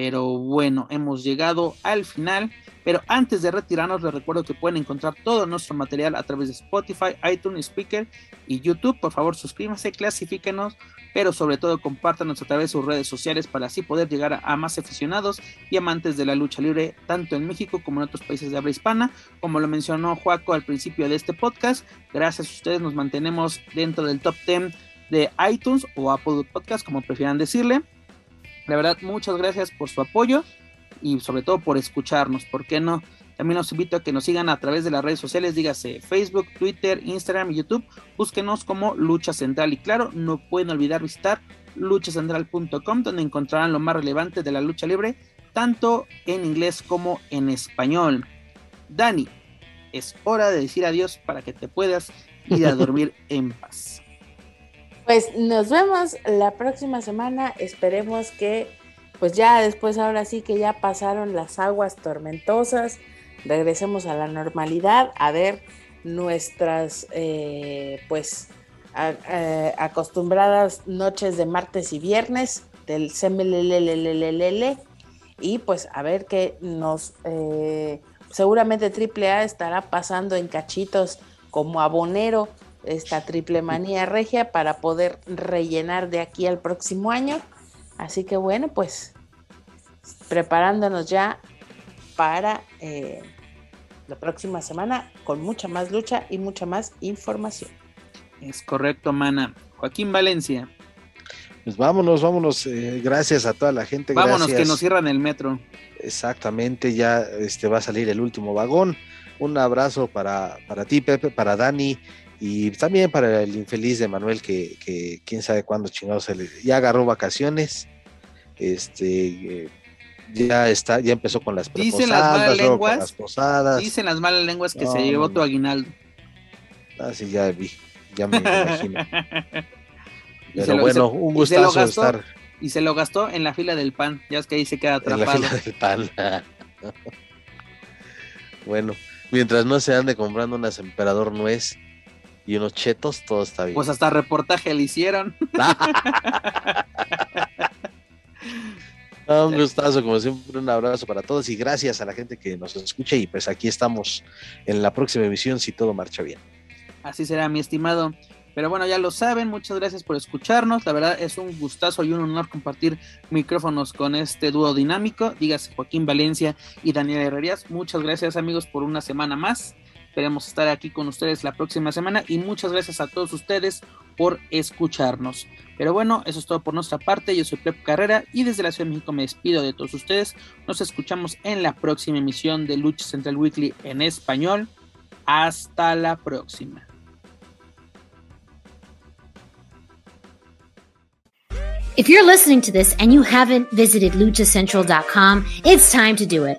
Pero bueno, hemos llegado al final. Pero antes de retirarnos, les recuerdo que pueden encontrar todo nuestro material a través de Spotify, iTunes, Speaker y YouTube. Por favor, suscríbanse, clasifíquenos, pero sobre todo compártanos a través de sus redes sociales para así poder llegar a, más aficionados y amantes de la lucha libre, tanto en México como en otros países de habla hispana. Como lo mencionó Joaco al principio de este podcast, gracias a ustedes nos mantenemos dentro del top 10 de iTunes o Apple Podcast, como prefieran decirle. La verdad, muchas gracias por su apoyo y sobre todo por escucharnos. ¿Por qué no? También los invito a que nos sigan a través de las redes sociales, dígase Facebook, Twitter, Instagram y YouTube. Búsquenos como Lucha Central. Y claro, no pueden olvidar visitar luchacentral.com, donde encontrarán lo más relevante de la lucha libre, tanto en inglés como en español. Dani, es hora de decir adiós para que te puedas ir a (laughs) dormir en paz. Pues nos vemos la próxima semana. Esperemos que pues ya después ahora sí que ya pasaron las aguas tormentosas, regresemos a la normalidad, a ver nuestras eh, pues acostumbradas noches de martes y viernes del CMLLLLL y pues a ver qué nos eh, seguramente AAA estará pasando en cachitos como abonero esta triple manía regia para poder rellenar de aquí al próximo año Así que bueno, pues preparándonos ya para eh, la próxima semana con mucha más lucha y mucha más información. Es correcto, mana. Joaquín Valencia. Pues vámonos, vámonos. Eh, gracias a toda la gente. Vámonos que nos cierran el metro. Exactamente, ya este va a salir el último vagón. Un abrazo para, para ti, Pepe, para Dani y también para el infeliz de Manuel, que, quién sabe cuándo chingados se le, ya agarró vacaciones. Este eh, ya está, ya empezó con las dicen las malas lenguas, Dicen las malas lenguas que se llevó tu aguinaldo. Ah, sí, ya vi, ya me imagino. (laughs) Pero bueno, un gustazo estar. Y se lo gastó en la fila del pan, ya es que ahí se queda atrapado. En la fila del pan. (laughs) bueno, mientras no se ande comprando unas emperador nuez y unos chetos, todo está bien. Pues hasta reportaje le hicieron. (laughs) un gustazo, como siempre, un abrazo para todos y gracias a la gente que nos escucha y pues aquí estamos en la próxima emisión si todo marcha bien. Así será, mi estimado. Pero bueno, ya lo saben, muchas gracias por escucharnos. La verdad es un gustazo y un honor compartir micrófonos con este dúo dinámico. Dígase Joaquín Valencia y Daniel Herrerías. Muchas gracias amigos por una semana más. Esperemos estar aquí con ustedes la próxima semana y muchas gracias a todos ustedes por escucharnos. Pero bueno, eso es todo por nuestra parte. Yo soy Pep Carrera y desde la Ciudad de México me despido de todos ustedes. Nos escuchamos en la próxima emisión de Lucha Central Weekly en español. Hasta la próxima. If you're listening to this and you haven't visited luchacentral.com, it's time to do it.